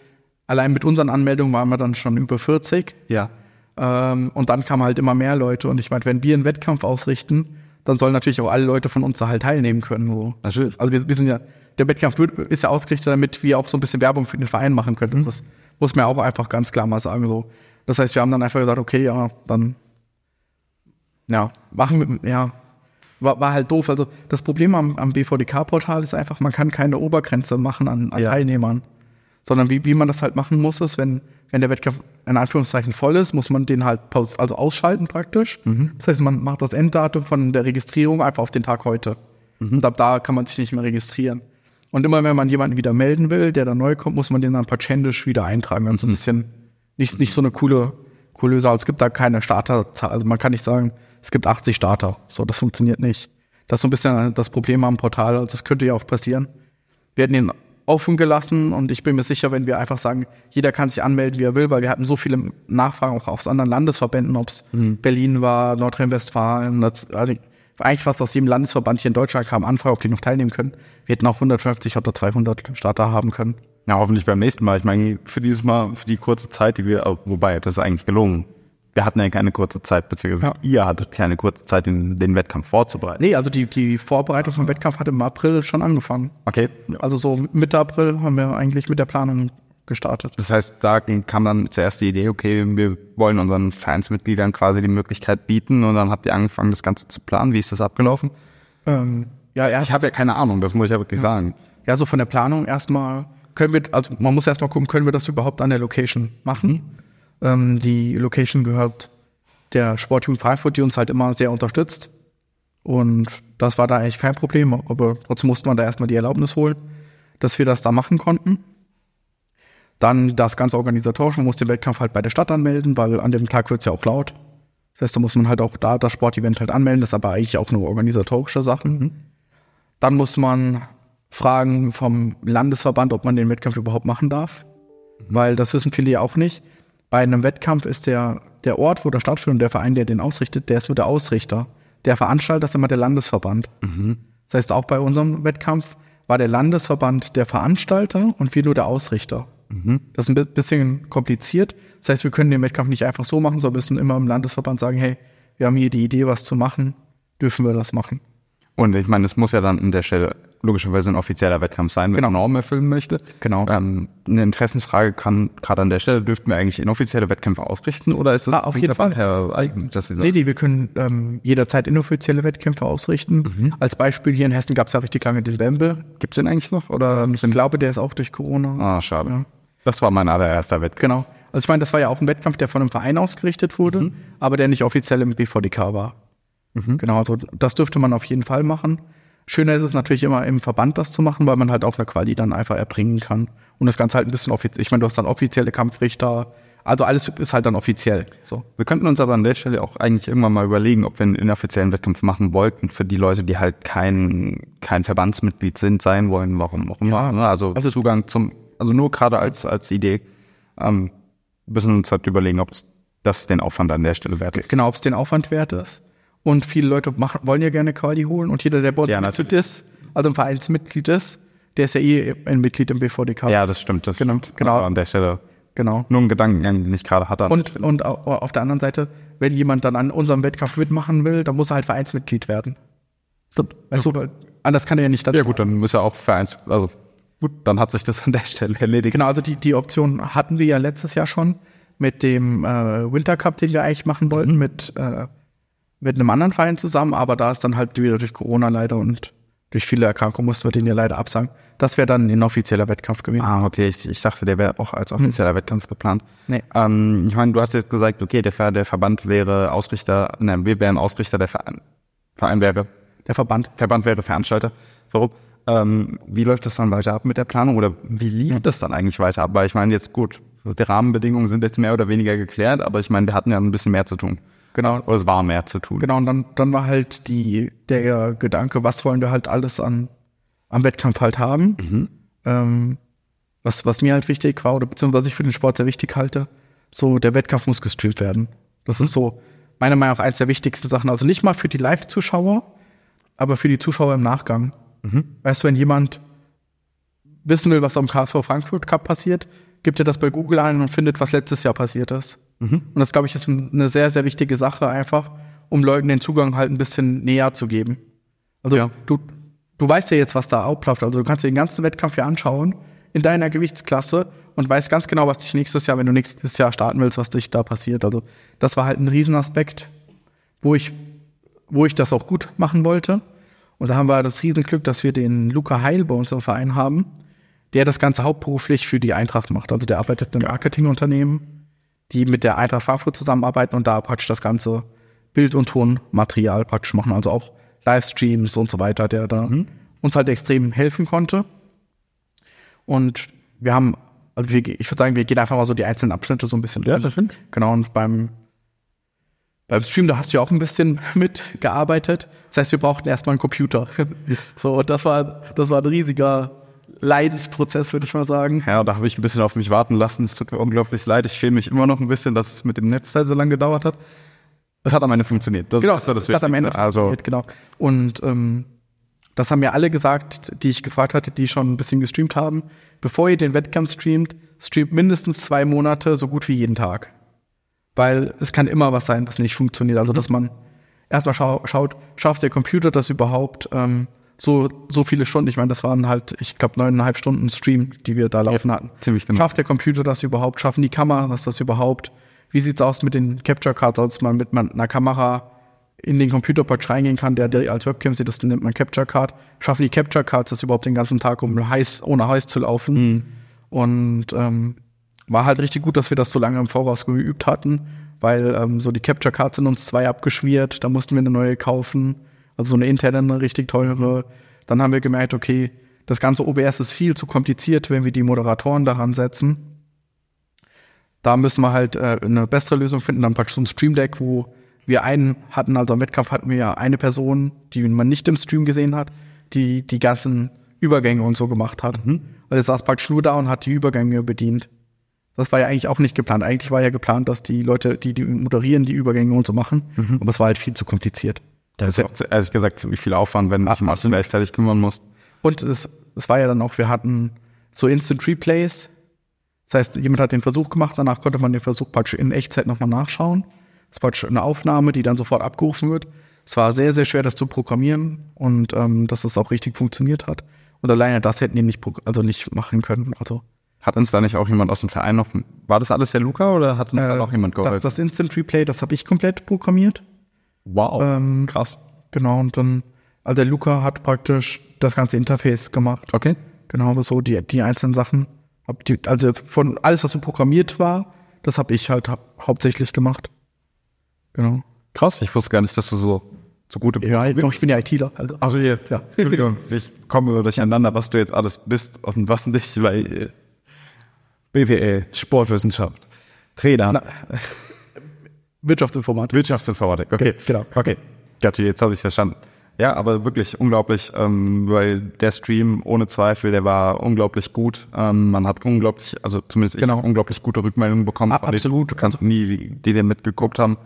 allein mit unseren Anmeldungen waren wir dann schon über 40. Ja. Ähm, und dann kamen halt immer mehr Leute. Und ich meine, wenn wir einen Wettkampf ausrichten, dann sollen natürlich auch alle Leute von uns da halt teilnehmen können. So. Natürlich. Also wir, wir sind ja, der Wettkampf wird, ist ja ausgerichtet, damit wir auch so ein bisschen Werbung für den Verein machen können. Mhm. Das muss man auch einfach ganz klar mal sagen. So. Das heißt, wir haben dann einfach gesagt, okay, ja, dann ja, machen wir, ja, war, war halt doof. Also das Problem am, am BVDK-Portal ist einfach, man kann keine Obergrenze machen an, an ja. Teilnehmern. Sondern wie, wie man das halt machen muss, ist, wenn, wenn der Wettkampf in Anführungszeichen voll ist, muss man den halt also ausschalten praktisch. Mhm. Das heißt, man macht das Enddatum von der Registrierung einfach auf den Tag heute. Mhm. Und ab da kann man sich nicht mehr registrieren. Und immer wenn man jemanden wieder melden will, der da neu kommt, muss man den dann patchendisch wieder eintragen. Also ein bisschen nicht, nicht so eine coole, coole Sache. Es gibt da keine Starterzahl. Also man kann nicht sagen, es gibt 80 Starter. So, das funktioniert nicht. Das ist so ein bisschen das Problem am Portal. Also das könnte ja auch passieren. Wir hätten ihn offen gelassen und ich bin mir sicher, wenn wir einfach sagen, jeder kann sich anmelden, wie er will, weil wir hatten so viele Nachfragen auch aus anderen Landesverbänden, ob es mhm. Berlin war, Nordrhein-Westfalen, also eigentlich fast aus jedem Landesverband hier in Deutschland kam Anfrage, ob die noch teilnehmen können. Wir hätten auch 150 oder 200 Starter haben können. Ja, hoffentlich beim nächsten Mal. Ich meine, für dieses Mal, für die kurze Zeit, die wir, wobei, das ist eigentlich gelungen wir hatten ja keine kurze Zeit, beziehungsweise ja. ihr hattet keine kurze Zeit, den, den Wettkampf vorzubereiten. Nee, also die, die Vorbereitung vom Wettkampf hat im April schon angefangen. Okay. Also so Mitte April haben wir eigentlich mit der Planung gestartet. Das heißt, da kam dann zuerst die Idee, okay, wir wollen unseren Vereinsmitgliedern quasi die Möglichkeit bieten und dann habt ihr angefangen, das Ganze zu planen. Wie ist das abgelaufen? Ähm, ja, ja, ich habe ja keine Ahnung, das muss ich ja wirklich ja. sagen. Ja, so von der Planung erstmal können wir, also man muss erstmal gucken, können wir das überhaupt an der Location machen? Ähm, die Location gehört der Sportjugend Frankfurt, die uns halt immer sehr unterstützt. Und das war da eigentlich kein Problem, aber trotzdem musste man da erstmal die Erlaubnis holen, dass wir das da machen konnten. Dann das ganze organisatorische, man muss den Wettkampf halt bei der Stadt anmelden, weil an dem Tag wird es ja auch laut. Das heißt, da muss man halt auch da das Sportevent halt anmelden, das ist aber eigentlich auch nur organisatorische Sachen. Mhm. Dann muss man fragen vom Landesverband, ob man den Wettkampf überhaupt machen darf. weil das wissen viele ja auch nicht. Bei einem Wettkampf ist der, der Ort, wo der stattfindet und der Verein, der den ausrichtet, der ist nur der Ausrichter. Der Veranstalter ist immer der Landesverband. Das heißt, auch bei unserem Wettkampf war der Landesverband der Veranstalter und wir nur der Ausrichter. Das ist ein bi- bisschen kompliziert. Das heißt, wir können den Wettkampf nicht einfach so machen, sondern müssen immer im Landesverband sagen, hey, wir haben hier die Idee, was zu machen, dürfen wir das machen. Und ich meine, es muss ja dann an der Stelle logischerweise ein offizieller Wettkampf sein, wenn Genau. Normen erfüllen möchte. Genau. Ähm, eine Interessensfrage kann gerade an der Stelle, dürften wir eigentlich inoffizielle Wettkämpfe ausrichten oder ist das Ah, auf jeden Fall. Herr Eigen, dass Sie Nee, sagen? nee, wir können ähm, jederzeit inoffizielle Wettkämpfe ausrichten. Als Beispiel hier in Hessen gab es ja richtig lange den Wemble. Gibt's den eigentlich noch oder Ich glaube, der ist auch durch Corona. Ah, schade. Ja. Das war mein allererster Wettkampf. Genau. Also ich meine, das war ja auch ein Wettkampf, der von einem Verein ausgerichtet wurde, aber der nicht offiziell im BVDK war. Genau, also das dürfte man auf jeden Fall machen. Schöner ist es natürlich immer im Verband das zu machen, weil man halt auch eine Quali dann einfach erbringen kann. Und das Ganze halt ein bisschen offiziell. Ich meine, du hast dann offizielle Kampfrichter. Also alles ist halt dann offiziell. So. Wir könnten uns aber an der Stelle auch eigentlich irgendwann mal überlegen, ob wir einen inoffiziellen Wettkampf machen wollten für die Leute, die halt kein, kein Verbandsmitglied sind, sein wollen, warum auch immer. ne? Also, also- Zugang zum, also nur gerade als, als Idee, ähm, müssen uns halt überlegen, ob es das den Aufwand an der Stelle wert ist. Genau, ob es den Aufwand wert ist. Und viele Leute machen, wollen ja gerne Quali holen. Und jeder, der uns Ja, ist, also ein Vereinsmitglied ist, der ist ja eh ein Mitglied im BVDK. Ja, das stimmt. Das Genau, stimmt. genau. Also an der Stelle Genau. nur ein Gedankengang, den ich gerade hatte. Und, und au- auf der anderen Seite, wenn jemand dann an unserem Wettkampf mitmachen will, dann muss er halt Vereinsmitglied werden. Weißt du, weil anders kann er ja nicht ja gut, dann muss er auch Vereins, also gut, dann hat sich das an der Stelle erledigt. Genau, also die, die Option hatten wir ja letztes Jahr schon mit dem äh, Winter Cup, den wir eigentlich machen wollten, mit, äh, mit einem anderen Verein zusammen, aber da ist dann halt wieder durch Corona leider und durch viele Erkrankungen mussten wir den ja leider absagen. Das wäre dann ein inoffizieller Wettkampf gewesen. Ah, okay, ich, ich dachte, der wäre auch als offizieller Wettkampf geplant. Nee. Ähm, ich meine, du hast jetzt gesagt, okay, der, Ver- der Verband wäre Ausrichter, nein, wir wären Ausrichter, der Verein, Verein wäre, Der Verband. Verband wäre Veranstalter. So. Ähm, wie läuft das dann weiter ab mit der Planung oder wie lief das dann eigentlich weiter ab? Weil ich meine, jetzt gut, die Rahmenbedingungen sind jetzt mehr oder weniger geklärt, aber ich meine, wir hatten ja ein bisschen mehr zu tun. Genau. Oder es war mehr zu tun. Genau, und dann, dann war halt die, der Gedanke, was wollen wir halt alles an, am Wettkampf halt haben. Ähm, was, was mir halt wichtig war, oder beziehungsweise was ich für den Sport sehr wichtig halte, so der Wettkampf muss gestreamt werden. Das ist so meiner Meinung nach eins der wichtigsten Sachen. Also nicht mal für die Live-Zuschauer, aber für die Zuschauer im Nachgang. Weißt du, wenn jemand wissen will, was am KSV Frankfurt Cup passiert, gibt er das bei Google ein und findet, was letztes Jahr passiert ist. Und das, glaube ich, ist ein- eine sehr, sehr wichtige Sache einfach, um Leuten den Zugang halt ein bisschen näher zu geben. Also Ja. du, du weißt ja jetzt, was da abläuft. Also du kannst dir den ganzen Wettkampf hier anschauen in deiner Gewichtsklasse und weißt ganz genau, was dich nächstes Jahr, wenn du nächstes Jahr starten willst, was dich da passiert. Also das war halt ein Riesenaspekt, wo ich, wo ich das auch gut machen wollte. Und da haben wir das Riesenglück, dass wir den Luca Heil bei uns im Verein haben, der das Ganze hauptberuflich für die Eintracht macht. Also der arbeitet in einem Marketingunternehmen, die mit der Eintracht Frankfurt zusammenarbeiten und da praktisch das ganze Bild- und Tonmaterial praktisch machen. Also auch Livestreams und so weiter, der da uns halt extrem helfen konnte. Und wir haben, also wir, ich würde sagen, wir gehen einfach mal so die einzelnen Abschnitte so ein bisschen Ja, durch. das stimmt. Genau, und beim, beim Stream, da hast du ja auch ein bisschen <laughs> mitgearbeitet. Das heißt, wir brauchten erstmal einen Computer. <laughs> so, und das war, das war ein riesiger Leidensprozess, würde ich mal sagen. Ja, da habe ich ein bisschen auf mich warten lassen. Es tut mir unglaublich leid. Ich schäme mich immer noch ein bisschen, dass es mit dem Netzteil so lange gedauert hat. Es hat am Ende funktioniert. Das, Genau, das war das hat am Ende Wichtigste. Also, genau. Und ähm, das haben mir alle gesagt, die ich gefragt hatte, die schon ein bisschen gestreamt haben. Bevor ihr den Wettkampf streamt, streamt mindestens zwei Monate so gut wie jeden Tag. Weil es kann immer was sein, was nicht funktioniert. Also, dass man erstmal schau schaut, schafft der Computer das überhaupt ähm, so, so viele Stunden? Ich meine, das waren halt, ich glaube, neuneinhalb Stunden Stream, die wir da laufen hatten. ziemlich genau. Schafft der Computer das überhaupt? Schaffen die Kameras das überhaupt? Wie sieht's aus mit den Capture Cards, als man mit einer Kamera in den Computerport reingehen kann, der, der als Webcam sieht, das nennt man Capture Card. Schaffen die Capture Cards das überhaupt den ganzen Tag, um heiß, ohne heiß zu laufen? Und ähm, war halt richtig gut, dass wir das so lange im Voraus geübt hatten, weil ähm, so die Capture Cards sind uns zwei abgeschmiert, da mussten wir eine neue kaufen, also so eine interne, eine richtig teure. Dann haben wir gemerkt, okay, das ganze OBS ist viel zu kompliziert, wenn wir die Moderatoren daran setzen. Da müssen wir halt äh, eine bessere Lösung finden, dann praktisch so ein Stream Deck, wo wir einen hatten, also am Wettkampf hatten wir ja eine Person, die man nicht im Stream gesehen hat, die die ganzen Übergänge und so gemacht hat. Also er saß praktisch nur da und hat die Übergänge bedient. Das war ja eigentlich auch nicht geplant. Eigentlich war ja geplant, dass die Leute, die, die moderieren, die Übergänge und so machen. Mhm. Aber es war halt viel zu kompliziert. Das ist ja auch, ehrlich gesagt ziemlich viel Aufwand, wenn du dich mal gleichzeitig kümmern musst. Und es, es war ja dann auch, wir hatten so Instant Replays. Das heißt, jemand hat den Versuch gemacht, danach konnte man den Versuch praktisch in Echtzeit nochmal nachschauen. Das war praktisch eine Aufnahme, die dann sofort abgerufen wird. Es war sehr, sehr schwer, das zu programmieren und ähm, dass es auch richtig funktioniert hat. Und alleine das hätten die nicht, also nicht machen können. Also Hat uns da nicht auch jemand aus dem Verein noch, war das alles der Luca oder hat uns da äh, noch jemand geholfen? das, das Instant Replay, das habe ich komplett programmiert. Wow, Ähm, krass. Genau, und dann, also der Luca hat praktisch das ganze Interface gemacht. Okay. Genau, so die, die einzelnen Sachen. Hab die, also von alles, was so programmiert war, das habe ich halt hau hauptsächlich gemacht. Genau. Krass, ich wusste gar nicht, dass du so, so gute Ja, doch, ich bin ja ITler. Also. Also hier, Ja. <laughs> Entschuldigung, ich komme durcheinander, was du jetzt alles bist und was nicht bei äh, BWL, Sportwissenschaft, Trainer, Wirtschaftsinformatik. Wirtschaftsinformatik. Okay, Genau. Okay, Gott, jetzt habe ich verstanden. Ja, aber wirklich unglaublich, ähm, weil der Stream ohne Zweifel, der war unglaublich gut. Ähm, man hat unglaublich, also zumindest Genau. ich unglaublich gute Rückmeldungen bekommen. A- von den absolut. Bekannten, die, die, die den mitgeguckt haben.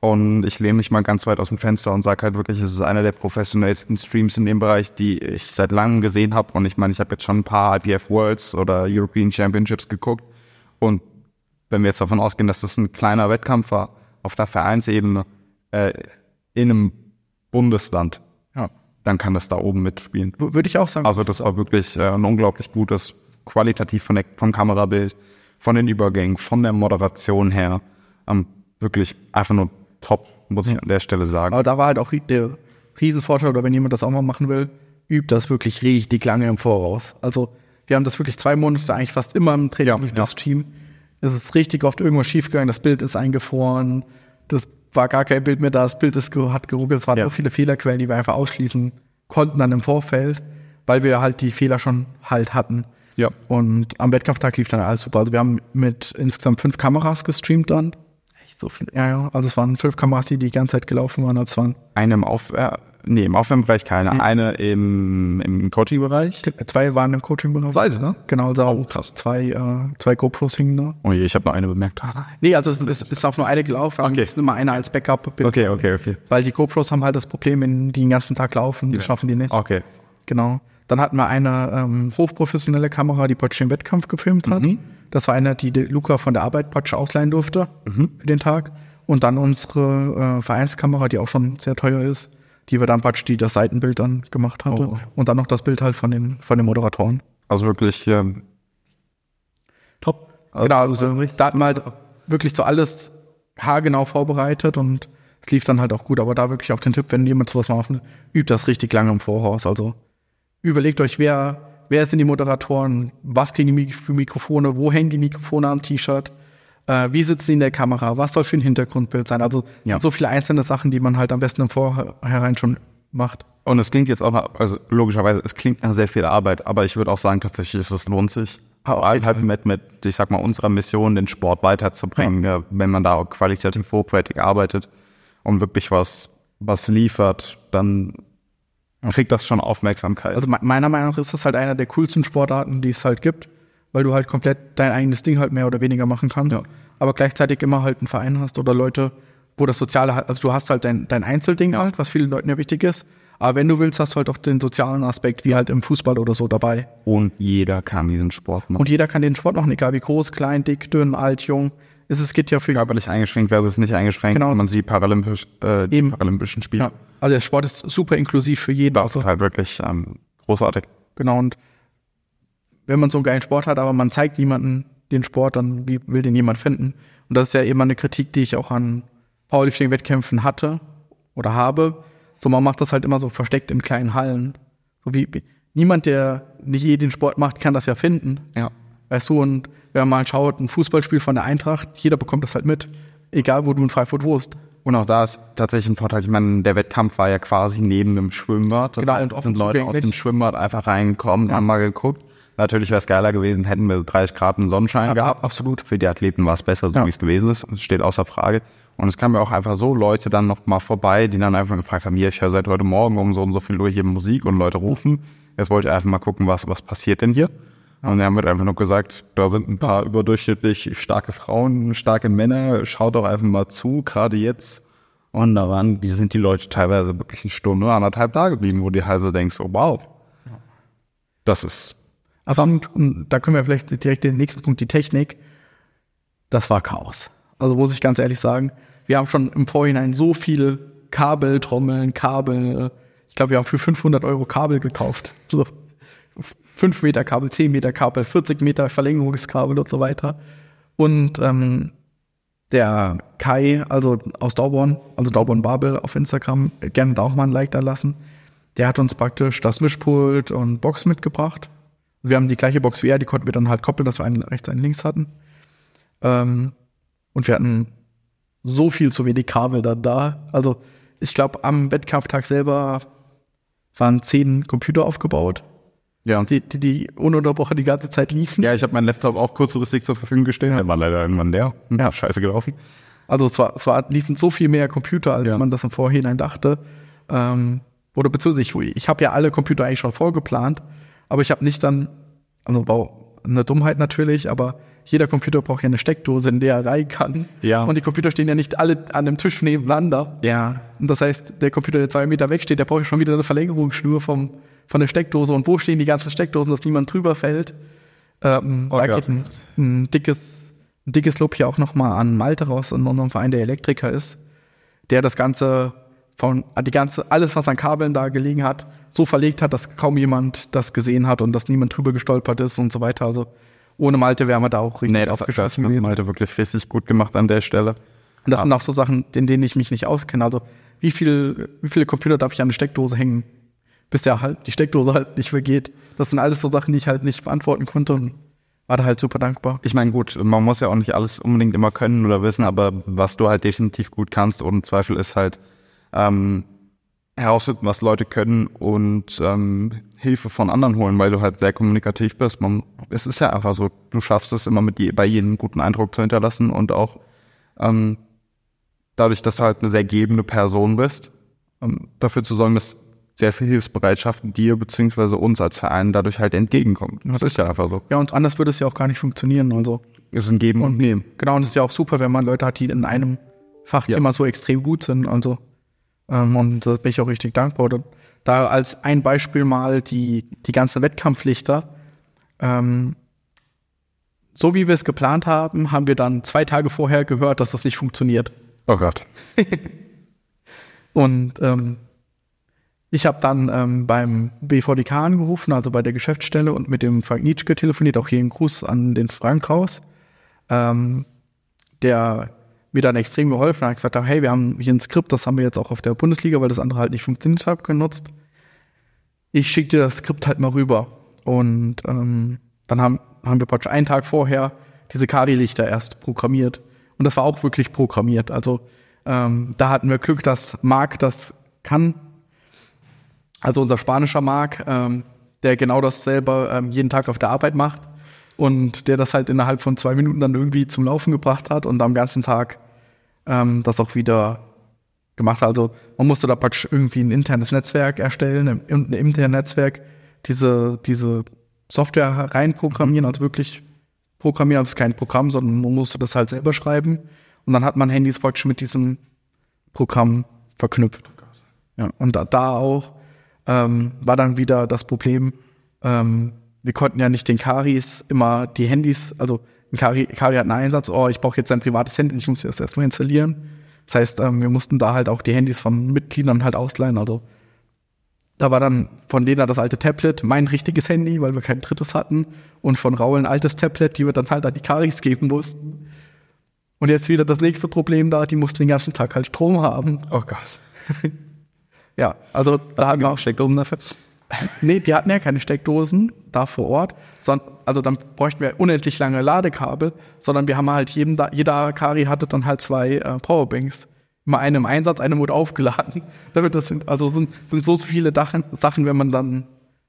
Und ich lehne mich mal ganz weit aus dem Fenster und sage halt wirklich, es ist einer der professionellsten Streams in dem Bereich, die ich seit langem gesehen habe. Und ich meine, ich habe jetzt schon ein paar IPF Worlds oder European Championships geguckt. Und wenn wir jetzt davon ausgehen, dass das ein kleiner Wettkampf war, auf der Vereinsebene, äh, in einem Bundesland, Ja. dann kann das da oben mitspielen. W- Würde ich auch sagen. Also das war wirklich äh, ein unglaublich gutes, qualitativ von der, vom Kamerabild, von den Übergängen, von der Moderation her. Ähm, wirklich einfach nur top, muss ich an der Stelle sagen. Aber da war halt auch der Riesenvorteil, oder wenn jemand das auch mal machen will, übt das wirklich richtig lange im Voraus. Also wir haben das wirklich zwei Monate eigentlich fast immer im Training Ja, durch ja. das Team. Es ist richtig oft irgendwas schiefgegangen, das Bild ist eingefroren, das war gar kein Bild mehr da, das Bild ist, hat geruckelt, es waren Ja. so viele Fehlerquellen, die wir einfach ausschließen konnten dann im Vorfeld, weil wir halt die Fehler schon halt hatten. Ja. Und am Wettkampftag lief dann alles super. Also wir haben mit insgesamt fünf Kameras gestreamt dann. Echt so viele. Ja, ja. Also es waren fünf Kameras, die die ganze Zeit gelaufen waren. Also es waren Eine im Aufwär nee, im Aufwärmbereich keine, eine im, im Coaching-Bereich. Zwei waren im Coaching-Bereich. Zwei sogar? Genau, da Oh, krass. zwei, äh, zwei GoPros hingen da. Oh je, ich habe noch eine bemerkt. Nee, also es ist, ist auf nur eine gelaufen. Okay. Es ist immer eine als Backup. Okay, okay, okay. Weil die GoPros haben halt das Problem, wenn die den ganzen Tag laufen, das schaffen die nicht. Okay. Genau. Dann hatten wir eine ähm, hochprofessionelle Kamera, die Potsch den Wettkampf gefilmt hat. Das war eine, die Luca von der Arbeit Potsch ausleihen durfte für den Tag. Und dann unsere äh, Vereinskamera, die auch schon sehr teuer ist, die wir dann die das Seitenbild dann gemacht hatte. Oh. Und dann noch das Bild halt von den, von den Moderatoren. Also wirklich, ähm, Top. Genau, also so, da hatten wir halt wirklich so alles haargenau vorbereitet und es lief dann halt auch gut. Aber da wirklich auch den Tipp, wenn jemand sowas macht, übt das richtig lange im Voraus. Also überlegt euch, wer, wer sind die Moderatoren, was kriegen die für Mikrofone, wo hängen die Mikrofone am T-Shirt, äh, wie sitzen die in der Kamera, was soll für ein Hintergrundbild sein. Also Ja. so viele einzelne Sachen, die man halt am besten im Vorhinein schon macht. Und es klingt jetzt auch nach, also logischerweise, es klingt nach sehr viel Arbeit, aber ich würde auch sagen, tatsächlich ist es lohnt sich. auf Halt, halt mit, mit, ich sag mal, unserer Mission, den Sport weiterzubringen, ja, wenn man da auch qualitativ hochwertig arbeitet und wirklich was, was liefert, dann kriegt das schon Aufmerksamkeit. Also me- meiner Meinung nach ist das halt einer der coolsten Sportarten, die es halt gibt, weil du halt komplett dein eigenes Ding halt mehr oder weniger machen kannst, Ja. aber gleichzeitig immer halt einen Verein hast oder Leute, wo das Soziale halt, also du hast halt dein, dein Einzelding halt, was vielen Leuten ja wichtig ist, aber wenn du willst, hast du halt auch den sozialen Aspekt, wie halt im Fußball oder so dabei. und jeder kann diesen Sport machen. Und jeder kann den Sport machen, egal wie groß, klein, dick, dünn, alt, jung. Es, es geht ja für körperlich eingeschränkt versus nicht eingeschränkt. Genau. Man sieht Paralympisch, äh, die Eben. Paralympischen Spiele. ja, also der Sport ist super inklusiv für jeden. Das Also, ist halt wirklich ähm, großartig. Genau, und wenn man so einen geilen Sport hat, aber man zeigt niemanden den Sport, dann wie will den jemand finden? Und das ist ja immer eine Kritik, die ich auch an Powerlifting-Wettkämpfen hatte oder habe. So, man macht das halt immer so versteckt in kleinen Hallen. So wie niemand, der nicht eh den Sport macht, kann das ja finden. Ja. Weißt du, und wenn man mal schaut, ein Fußballspiel von der Eintracht, jeder bekommt das halt mit. Egal, wo du in Frankfurt wohnst. Und auch da ist tatsächlich ein Vorteil. Ich meine, der Wettkampf war ja quasi neben dem Schwimmbad. Das Genau, heißt, und sind Leute aus dem Schwimmbad einfach reingekommen, haben mal geguckt. Natürlich wäre es geiler gewesen, hätten wir 30 Grad und Sonnenschein gehabt. absolut. Für die Athleten war es besser, so Ja. wie es gewesen ist. Es steht außer Frage. Und es kamen ja auch einfach so Leute dann noch mal vorbei, die dann einfach gefragt haben, hier, ich höre seit heute Morgen um so und so viel Uhr hier Musik und Leute rufen. Jetzt wollte ich einfach mal gucken, was, was passiert denn hier. Und er haben halt einfach nur gesagt, da sind ein paar überdurchschnittlich starke Frauen, starke Männer, schaut doch einfach mal zu, gerade jetzt. Und da waren, die sind die Leute teilweise wirklich eine Stunde, anderthalb da geblieben, wo die halt so denkst, oh wow. Das ist. Aber und da können wir vielleicht direkt den nächsten Punkt, die Technik. Das war Chaos. Also muss ich ganz ehrlich sagen, wir haben schon im Vorhinein so viele Kabel, Trommeln, Kabel. Ich glaube, wir haben für 500 Euro Kabel gekauft. So 5 Meter Kabel, 10 Meter Kabel, 40 Meter Verlängerungskabel und so weiter. Und ähm, der Kai, also aus Dauborn, also Dauborn Babel auf Instagram, gerne da auch mal ein Like da lassen. Der hat uns praktisch das Mischpult und Box mitgebracht. Wir haben die gleiche Box wie er, die konnten wir dann halt koppeln, dass wir einen rechts, einen links hatten. Ähm, und wir hatten so viel zu wenig Kabel dann da. Also ich glaube, am Wettkampftag selber waren zehn Computer aufgebaut. Ja. Die, die, die ununterbrochen die ganze Zeit liefen. Ja, ich habe meinen Laptop auch kurzfristig zur Verfügung gestellt. Der war leider irgendwann leer. Hm, Ja. Scheiße gelaufen. Also es war, es war liefen so viel mehr Computer, als Ja. man das im Vorhinein dachte. Ähm, oder beziehungsweise ich, ich habe ja alle Computer eigentlich schon vorgeplant, aber ich habe nicht dann, also war eine Dummheit natürlich, aber jeder Computer braucht ja eine Steckdose, in der er rein kann. Ja. Und die Computer stehen ja nicht alle an dem Tisch nebeneinander. Ja. Und das heißt, der Computer, der zwei Meter weg steht, der braucht schon wieder eine Verlängerungsschnur vom, von der Steckdose. Und wo stehen die ganzen Steckdosen, dass niemand drüber fällt? Ähm, Oh da Gott. geht ein, ein dickes, ein dickes Lob hier auch nochmal an Malte raus, in unserem Verein, der Elektriker ist, der das Ganze von, die ganze, alles, was an Kabeln da gelegen hat, so verlegt hat, dass kaum jemand das gesehen hat und dass niemand drüber gestolpert ist und so weiter. Also ohne Malte wären wir da auch richtig Nee, das, das aufgeschlossen hat gewesen. Malte wirklich richtig gut gemacht an der Stelle. Und das sind auch so Sachen, in denen ich mich nicht auskenne. Also wie viel, wie viele Computer darf ich an eine Steckdose hängen, bis ja halt die Steckdose halt nicht vergeht. Das sind alles so Sachen, die ich halt nicht beantworten konnte und war da halt super dankbar. Ich meine, gut, man muss ja auch nicht alles unbedingt immer können oder wissen, aber was du halt definitiv gut kannst, ohne Zweifel, ist halt ähm, herausfinden, was Leute können und ähm, Hilfe von anderen holen, weil du halt sehr kommunikativ bist. Man, es ist ja einfach so, du schaffst es immer mit je, bei jedem einen guten Eindruck zu hinterlassen und auch ähm, dadurch, dass du halt eine sehr gebende Person bist, ähm, dafür zu sorgen, dass sehr viel Hilfsbereitschaft dir beziehungsweise uns als Verein dadurch halt entgegenkommt. Das ist ja einfach so. Ja, und anders würde es ja auch gar nicht funktionieren. Also Es ist ein Geben und Nehmen. genau, und es ist ja auch super, wenn man Leute hat, die in einem Fachthema so extrem gut sind. Also ähm, und da bin ich auch richtig dankbar. Oder da als ein Beispiel mal die, die ganze Wettkampflichter. Ähm, so wie wir es geplant haben, haben wir dann zwei Tage vorher gehört, dass das nicht funktioniert. Oh Gott. <laughs> Und ähm, ich habe dann ähm, beim BVDK angerufen, also bei der Geschäftsstelle, und mit dem Frank Nietzsche telefoniert, auch hier einen Gruß an den Frank raus, ähm, der mir dann extrem geholfen hat, gesagt hey, wir haben hier ein Skript, das haben wir jetzt auch auf der Bundesliga, weil das andere halt nicht funktioniert hat, genutzt. Ich schicke dir das Skript halt mal rüber. Und ähm, dann haben, haben wir praktisch einen Tag vorher diese Kadi-Lichter erst programmiert. Und das war auch wirklich programmiert. Also ähm, da hatten wir Glück, dass Marc das kann. Also unser spanischer Marc, ähm, der genau das selber ähm, jeden Tag auf der Arbeit macht und der das halt innerhalb von zwei Minuten dann irgendwie zum Laufen gebracht hat und am ganzen Tag ähm, das auch wieder gemacht hat. Also man musste da praktisch irgendwie ein internes Netzwerk erstellen, im, im internen Netzwerk diese, diese Software reinprogrammieren, also wirklich programmieren, also kein Programm, sondern man musste das halt selber schreiben. Und dann hat man Handys praktisch mit diesem Programm verknüpft. Ja, und da, da auch ähm, war dann wieder das Problem, ähm, wir konnten ja nicht den Karis immer die Handys, also ein Kari, Kari hat einen Einsatz, oh, ich brauche jetzt ein privates Handy, ich muss das erstmal installieren. Das heißt, ähm, wir mussten da halt auch die Handys von Mitgliedern halt ausleihen. Also da war dann von Lena das alte Tablet, mein richtiges Handy, weil wir kein drittes hatten, und von Raul ein altes Tablet, die wir dann halt an die Karis geben mussten. Und jetzt wieder das nächste Problem da, die mussten den ganzen Tag halt Strom haben. Oh Gott. <laughs> Ja, also da hatten wir auch Steckdosen dafür? Nee, die hatten ja keine Steckdosen da vor Ort, sondern, also dann bräuchten wir unendlich lange Ladekabel, sondern wir haben halt jedem, jeder Kari hatte dann halt zwei äh, Powerbanks. Immer eine im Einsatz, eine wurde aufgeladen. <laughs> Damit das sind, also sind, sind so viele Dachen, Sachen, wenn man dann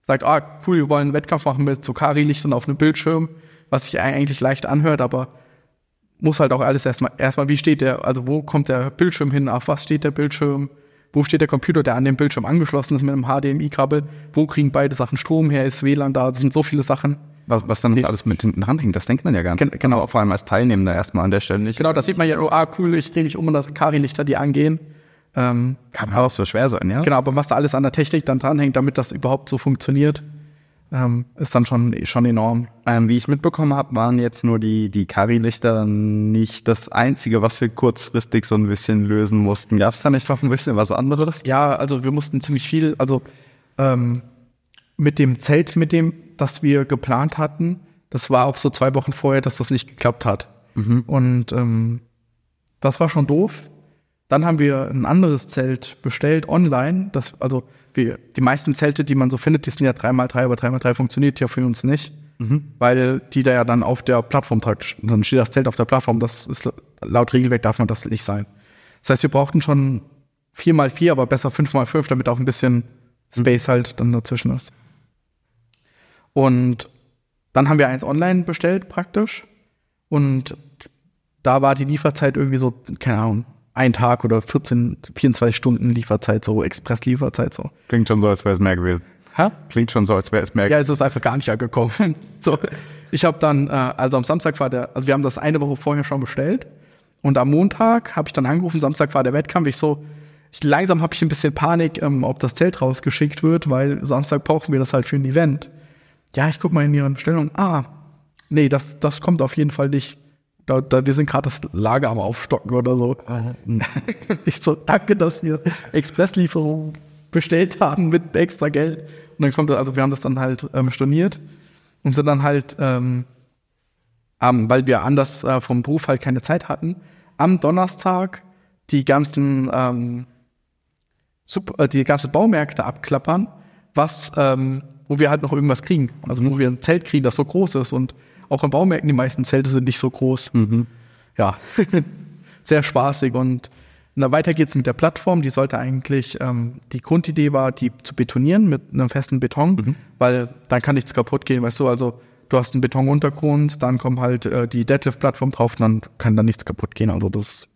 sagt, ah, cool, wir wollen einen Wettkampf machen mit so Kari-Lichtern auf einem Bildschirm, was sich eigentlich leicht anhört, aber muss halt auch alles erstmal, erstmal, wie steht der, also wo kommt der Bildschirm hin, auf was steht der Bildschirm, wo steht der Computer, der an den Bildschirm angeschlossen ist mit einem HDMI-Kabel, wo kriegen beide Sachen Strom her, ist WLAN da, das sind so viele Sachen. Was, was dann alles mit hinten dranhängt, das denkt man ja gar nicht. Gen- genau. vor allem als Teilnehmender erstmal an der Stelle nicht. Genau, das sieht man ja, oh, ah, cool, ich drehe dich um und das sind Kari-Lichter, die angehen. Ähm, Kann auch so schwer sein, ja? Genau, aber was da alles an der Technik dann dranhängt, damit das überhaupt so funktioniert, ähm, ist dann schon, schon enorm. Ähm, wie ich mitbekommen habe, waren jetzt nur die, die Kari-Lichter nicht das Einzige, was wir kurzfristig so ein bisschen lösen mussten. Gab es da nicht noch ein bisschen was anderes? Ja, also wir mussten ziemlich viel, also ähm, mit dem Zelt, mit dem, das wir geplant hatten, das war auch so zwei Wochen vorher, dass das nicht geklappt hat. Und ähm, das war schon doof. Dann haben wir ein anderes Zelt bestellt online. Das, also wir, die meisten Zelte, die man so findet, die sind ja 3x3, aber 3x3 funktioniert ja für uns nicht. Weil die da ja dann auf der Plattform praktisch, dann steht das Zelt auf der Plattform, das ist laut Regelwerk darf man das nicht sein. Das heißt, wir brauchten schon 4x4, aber besser 5x5, damit auch ein bisschen Space halt dann dazwischen ist. Und dann haben wir eins online bestellt praktisch. Und da war die Lieferzeit irgendwie so, keine Ahnung, ein Tag oder 14, 24 Stunden Lieferzeit, so Express-Lieferzeit so. Klingt schon so, als wäre es mehr gewesen. Hä? Klingt schon so, als wäre es mehr Ja, es ist einfach gar nicht angekommen. <laughs> so, ich habe dann, äh, also am Samstag war der, also wir haben das eine Woche vorher schon bestellt und am Montag habe ich dann angerufen, Samstag war der Wettkampf, ich so, ich, langsam habe ich ein bisschen Panik, ähm, ob das Zelt rausgeschickt wird, weil Samstag brauchen wir das halt für ein Event. Ja, ich guck mal in ihre Bestellung. Ah, nee, das, das kommt auf jeden Fall nicht. Da, da, wir sind gerade das Lager am Aufstocken oder so. ich so, danke, dass wir Expresslieferungen bestellt haben mit extra Geld. Und dann kommt, also wir haben das dann halt ähm, storniert und sind dann halt, ähm, am, weil wir anders äh, vom Beruf halt keine Zeit hatten, am Donnerstag die ganzen, ähm, Sup- äh, die ganzen Baumärkte abklappern, was, ähm, wo wir halt noch irgendwas kriegen. Also wo wir ein Zelt kriegen, das so groß ist und auch in Baumärkten die meisten Zelte sind nicht so groß. Ja, <laughs> sehr spaßig und na, weiter geht's mit der Plattform. Die sollte eigentlich, ähm, die Grundidee war, die zu betonieren mit einem festen Beton, weil dann kann nichts kaputt gehen, weißt du, also du hast einen Betonuntergrund, dann kommt halt äh, die Deadlift-Plattform drauf, dann kann da nichts kaputt gehen. Also das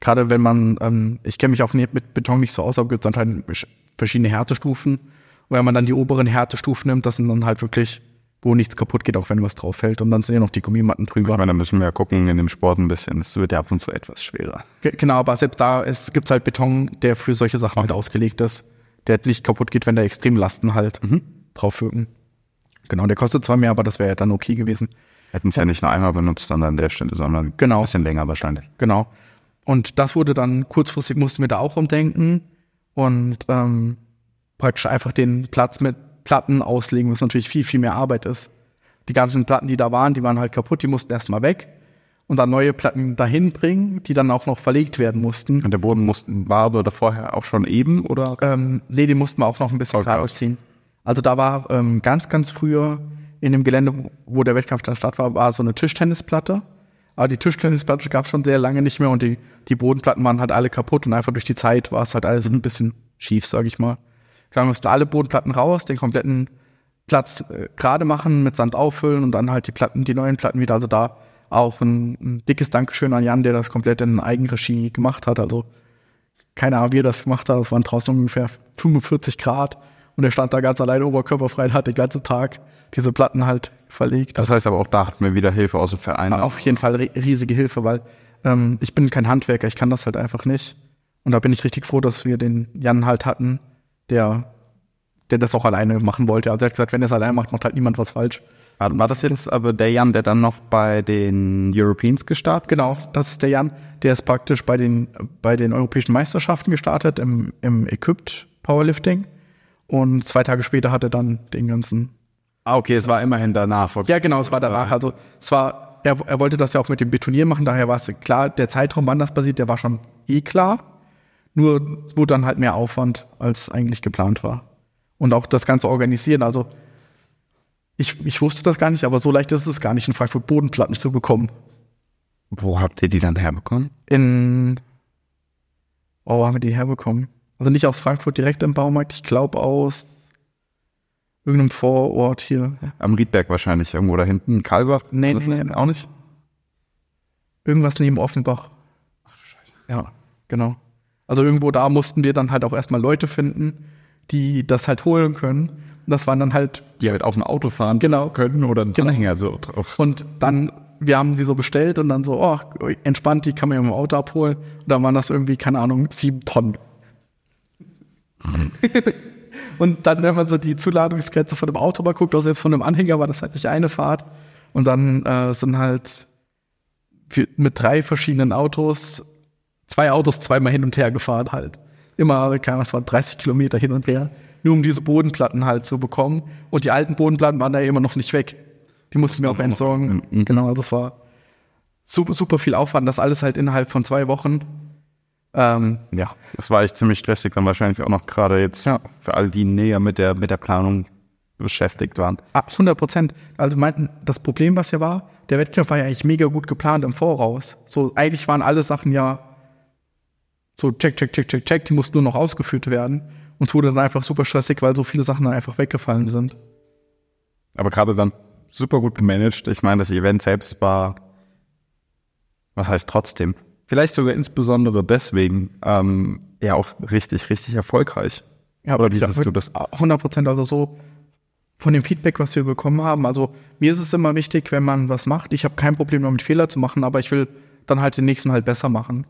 gerade wenn man, ähm, ich kenne mich auch nicht mit Beton nicht so aus, aber gibt es dann halt verschiedene Härtestufen. Und wenn man dann die oberen Härtestufen nimmt, das sind dann halt wirklich, wo nichts kaputt geht, auch wenn was drauf fällt. Und dann sind ja noch die Gummimatten Ich drüber. meine, da müssen wir ja gucken in dem Sport ein bisschen. Es wird ja ab und zu etwas schwerer. Ge- Genau, aber selbst da es gibt halt Beton, der für solche Sachen halt ausgelegt ist, der nicht kaputt geht, wenn da extrem Lasten halt drauf wirken. Genau, der kostet zwar mehr, aber das wäre ja dann okay gewesen. Hätten es ja nicht nur einmal benutzt dann an der Stelle, sondern Genau. ein bisschen länger wahrscheinlich. Genau. Und das wurde dann kurzfristig mussten wir da auch umdenken und ähm, praktisch einfach den Platz mit Platten auslegen, was natürlich viel, viel mehr Arbeit ist. Die ganzen Platten, die da waren, die waren halt kaputt, die mussten erstmal weg und dann neue Platten dahin bringen, die dann auch noch verlegt werden mussten. Und der Boden mussten, war aber da vorher auch schon eben oder? Ähm, nee, die mussten wir auch noch ein bisschen Okay. okay. ausziehen. Also da war ähm, ganz, ganz früher in dem Gelände, wo der Wettkampf dann statt war, war so eine Tischtennisplatte. Aber die Tischtennisplatte gab es schon sehr lange nicht mehr und die, die Bodenplatten waren halt alle kaputt und einfach durch die Zeit war es halt alles ein bisschen schief, sag ich mal. Dann mussten alle Bodenplatten raus, den kompletten Platz äh, gerade machen, mit Sand auffüllen und dann halt die Platten, die neuen Platten wieder. Also da auch ein, ein dickes Dankeschön an Jan, der das komplett in Eigenregie gemacht hat. Also keine Ahnung, wie er das gemacht hat. Es waren draußen ungefähr 45 Grad und er stand da ganz alleine oberkörperfrei und hat den ganzen Tag diese Platten halt verlegt. Das heißt aber auch da hatten wir wieder Hilfe aus dem Verein. Auf jeden Fall ri- riesige Hilfe, weil ähm, ich bin kein Handwerker, ich kann das halt einfach nicht. Und da bin ich richtig froh, dass wir den Jan halt hatten, der, der das auch alleine machen wollte. Also er hat gesagt, wenn er es alleine macht, macht halt niemand was falsch. War, das jetzt aber der Jan, der dann noch bei den Europeans gestartet? Genau, das ist der Jan, der ist praktisch bei den, bei den europäischen Meisterschaften gestartet im, im Equipped Powerlifting. Und zwei Tage später hat er dann den ganzen Ah, okay, es war immerhin danach. Okay. Ja, genau, es war danach. Also es war, er, er wollte das ja auch mit dem Betonieren machen, daher war es klar, der Zeitraum, wann das passiert, der war schon eh klar. Nur es wurde dann halt mehr Aufwand, als eigentlich geplant war. Und auch das Ganze organisieren, also ich, ich wusste das gar nicht, aber so leicht ist es gar nicht, in Frankfurt Bodenplatten zu bekommen. Wo habt ihr die dann herbekommen? In, oh, wo haben wir die herbekommen? Also nicht aus Frankfurt direkt im Baumarkt, ich glaube aus irgendeinem Vorort hier. Am Riedberg wahrscheinlich, irgendwo da hinten. Kalbach? Nee, nee, nee. Auch nicht? Irgendwas neben Offenbach. Ach du Scheiße. Ja, genau. Also irgendwo da mussten wir dann halt auch erstmal Leute finden, die das halt holen können. Das waren dann halt, Die halt auf ein Auto fahren Genau. können oder einen Genau. Anhänger so drauf. und dann, wir haben die so bestellt und dann so, oh, entspannt, die kann man ja im Auto abholen. Und dann waren das irgendwie, keine Ahnung, sieben Tonnen. <laughs> und dann, wenn man so die Zuladungsgrenze von dem Auto mal guckt, auch selbst von dem Anhänger war das halt nicht eine Fahrt. Und dann äh, sind halt mit drei verschiedenen Autos, zwei Autos zweimal hin und her gefahren halt. Immer, keine Ahnung, es waren 30 Kilometer hin und her, nur um diese Bodenplatten halt zu bekommen. Und die alten Bodenplatten waren da immer noch nicht weg. Die mussten wir auch entsorgen. Genau, also es war super, super viel Aufwand, das alles halt innerhalb von zwei Wochen. Ähm, Ja, das war echt ziemlich stressig, dann wahrscheinlich auch noch gerade jetzt Ja. für all die näher mit der, mit der Planung beschäftigt waren. Ah, 100 Prozent. Also meinten, das Problem, was ja war, der Wettkampf war ja eigentlich mega gut geplant im Voraus. So, eigentlich waren alle Sachen ja so check, check, check, check, check, die mussten nur noch ausgeführt werden. Und es wurde dann einfach super stressig, weil so viele Sachen dann einfach weggefallen sind. Aber gerade dann super gut gemanagt. Ich meine, das Event selbst war, was heißt trotzdem? Vielleicht sogar insbesondere deswegen ähm, ja auch richtig, richtig erfolgreich. Ja, Oder wie siehst du das? 100 Prozent, also so von dem Feedback, was wir bekommen haben. Also mir ist es immer wichtig, wenn man was macht. Ich habe kein Problem damit, Fehler zu machen, aber ich will dann halt den nächsten halt besser machen.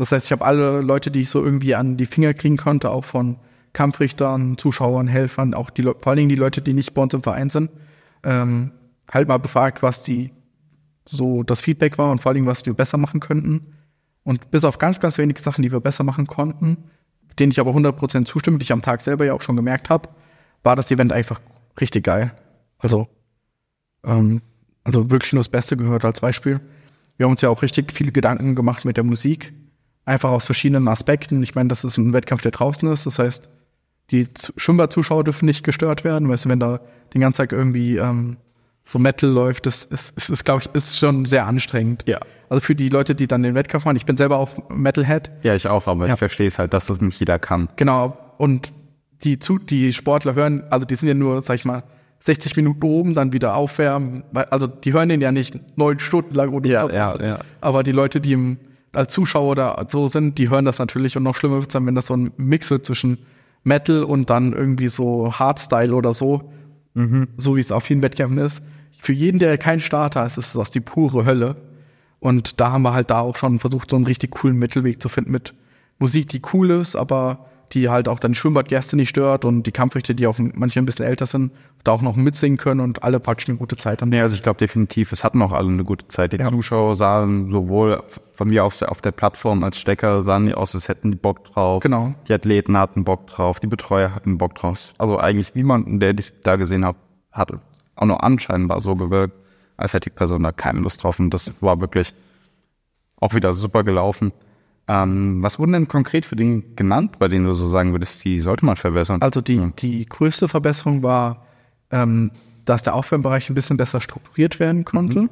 Das heißt, ich habe alle Leute, die ich so irgendwie an die Finger kriegen konnte, auch von Kampfrichtern, Zuschauern, Helfern, auch die, vor allen Dingen die Leute, die nicht bei uns im Verein sind, ähm, halt mal befragt, was die so das Feedback war und vor allen Dingen, was wir besser machen könnten. Und bis auf ganz, ganz wenige Sachen, die wir besser machen konnten, denen ich aber 100% zustimme, die ich am Tag selber ja auch schon gemerkt habe, war das Event einfach richtig geil. Also, ähm, also wirklich nur das Beste gehört als Beispiel. Wir haben uns ja auch richtig viele Gedanken gemacht mit der Musik. Einfach aus verschiedenen Aspekten. Ich meine, das ist ein Wettkampf, der draußen ist. Das heißt, die Schwimmbad-Zuschauer dürfen nicht gestört werden. Weißt du, wenn da den ganzen Tag irgendwie ähm, so Metal läuft, das ist, ist, ist glaube ich, ist schon sehr anstrengend. Ja. Also für die Leute, die dann den Wettkampf machen, ich bin selber auf Metalhead. Ja, ich auch, aber Ja. ich verstehe es halt, dass das nicht jeder kann. Genau. Und die, zu, die Sportler hören, also die sind ja nur, sag ich mal, 60 Minuten oben, dann wieder aufwärmen. Also die hören den ja nicht neun Stunden lang oder ja, ja. Aber die Leute, die im, als Zuschauer da so sind, die hören das natürlich. Und noch schlimmer wird es dann, wenn das so ein Mix wird zwischen Metal und dann irgendwie so Hardstyle oder so. So wie es auf vielen Wettkämpfen ist. Für jeden, der kein Starter ist, ist das die pure Hölle. Und da haben wir halt da auch schon versucht, so einen richtig coolen Mittelweg zu finden mit Musik, die cool ist, aber die halt auch dann die Schwimmbadgäste nicht stört und die Kampfrichter, die auch manche ein bisschen älter sind, da auch noch mitsingen können und alle praktisch eine gute Zeit haben. Nee, also ich glaube definitiv, es hatten auch alle eine gute Zeit. Die Ja. Zuschauer sahen sowohl von mir aus auf der Plattform als Stecker, sahen die aus, als hätten die Bock drauf. Genau. Die Athleten hatten Bock drauf, die Betreuer hatten Bock drauf. Also eigentlich niemanden, der ich da gesehen habe, hatte auch nur anscheinend so gewirkt, als hätte die Person da keine Lust drauf. Und das war wirklich auch wieder super gelaufen. Ähm, was wurden denn konkret für Dinge genannt, bei denen du so sagen würdest, die sollte man verbessern? Also die, Ja. die größte Verbesserung war, ähm, dass der Aufwärmbereich ein bisschen besser strukturiert werden konnte.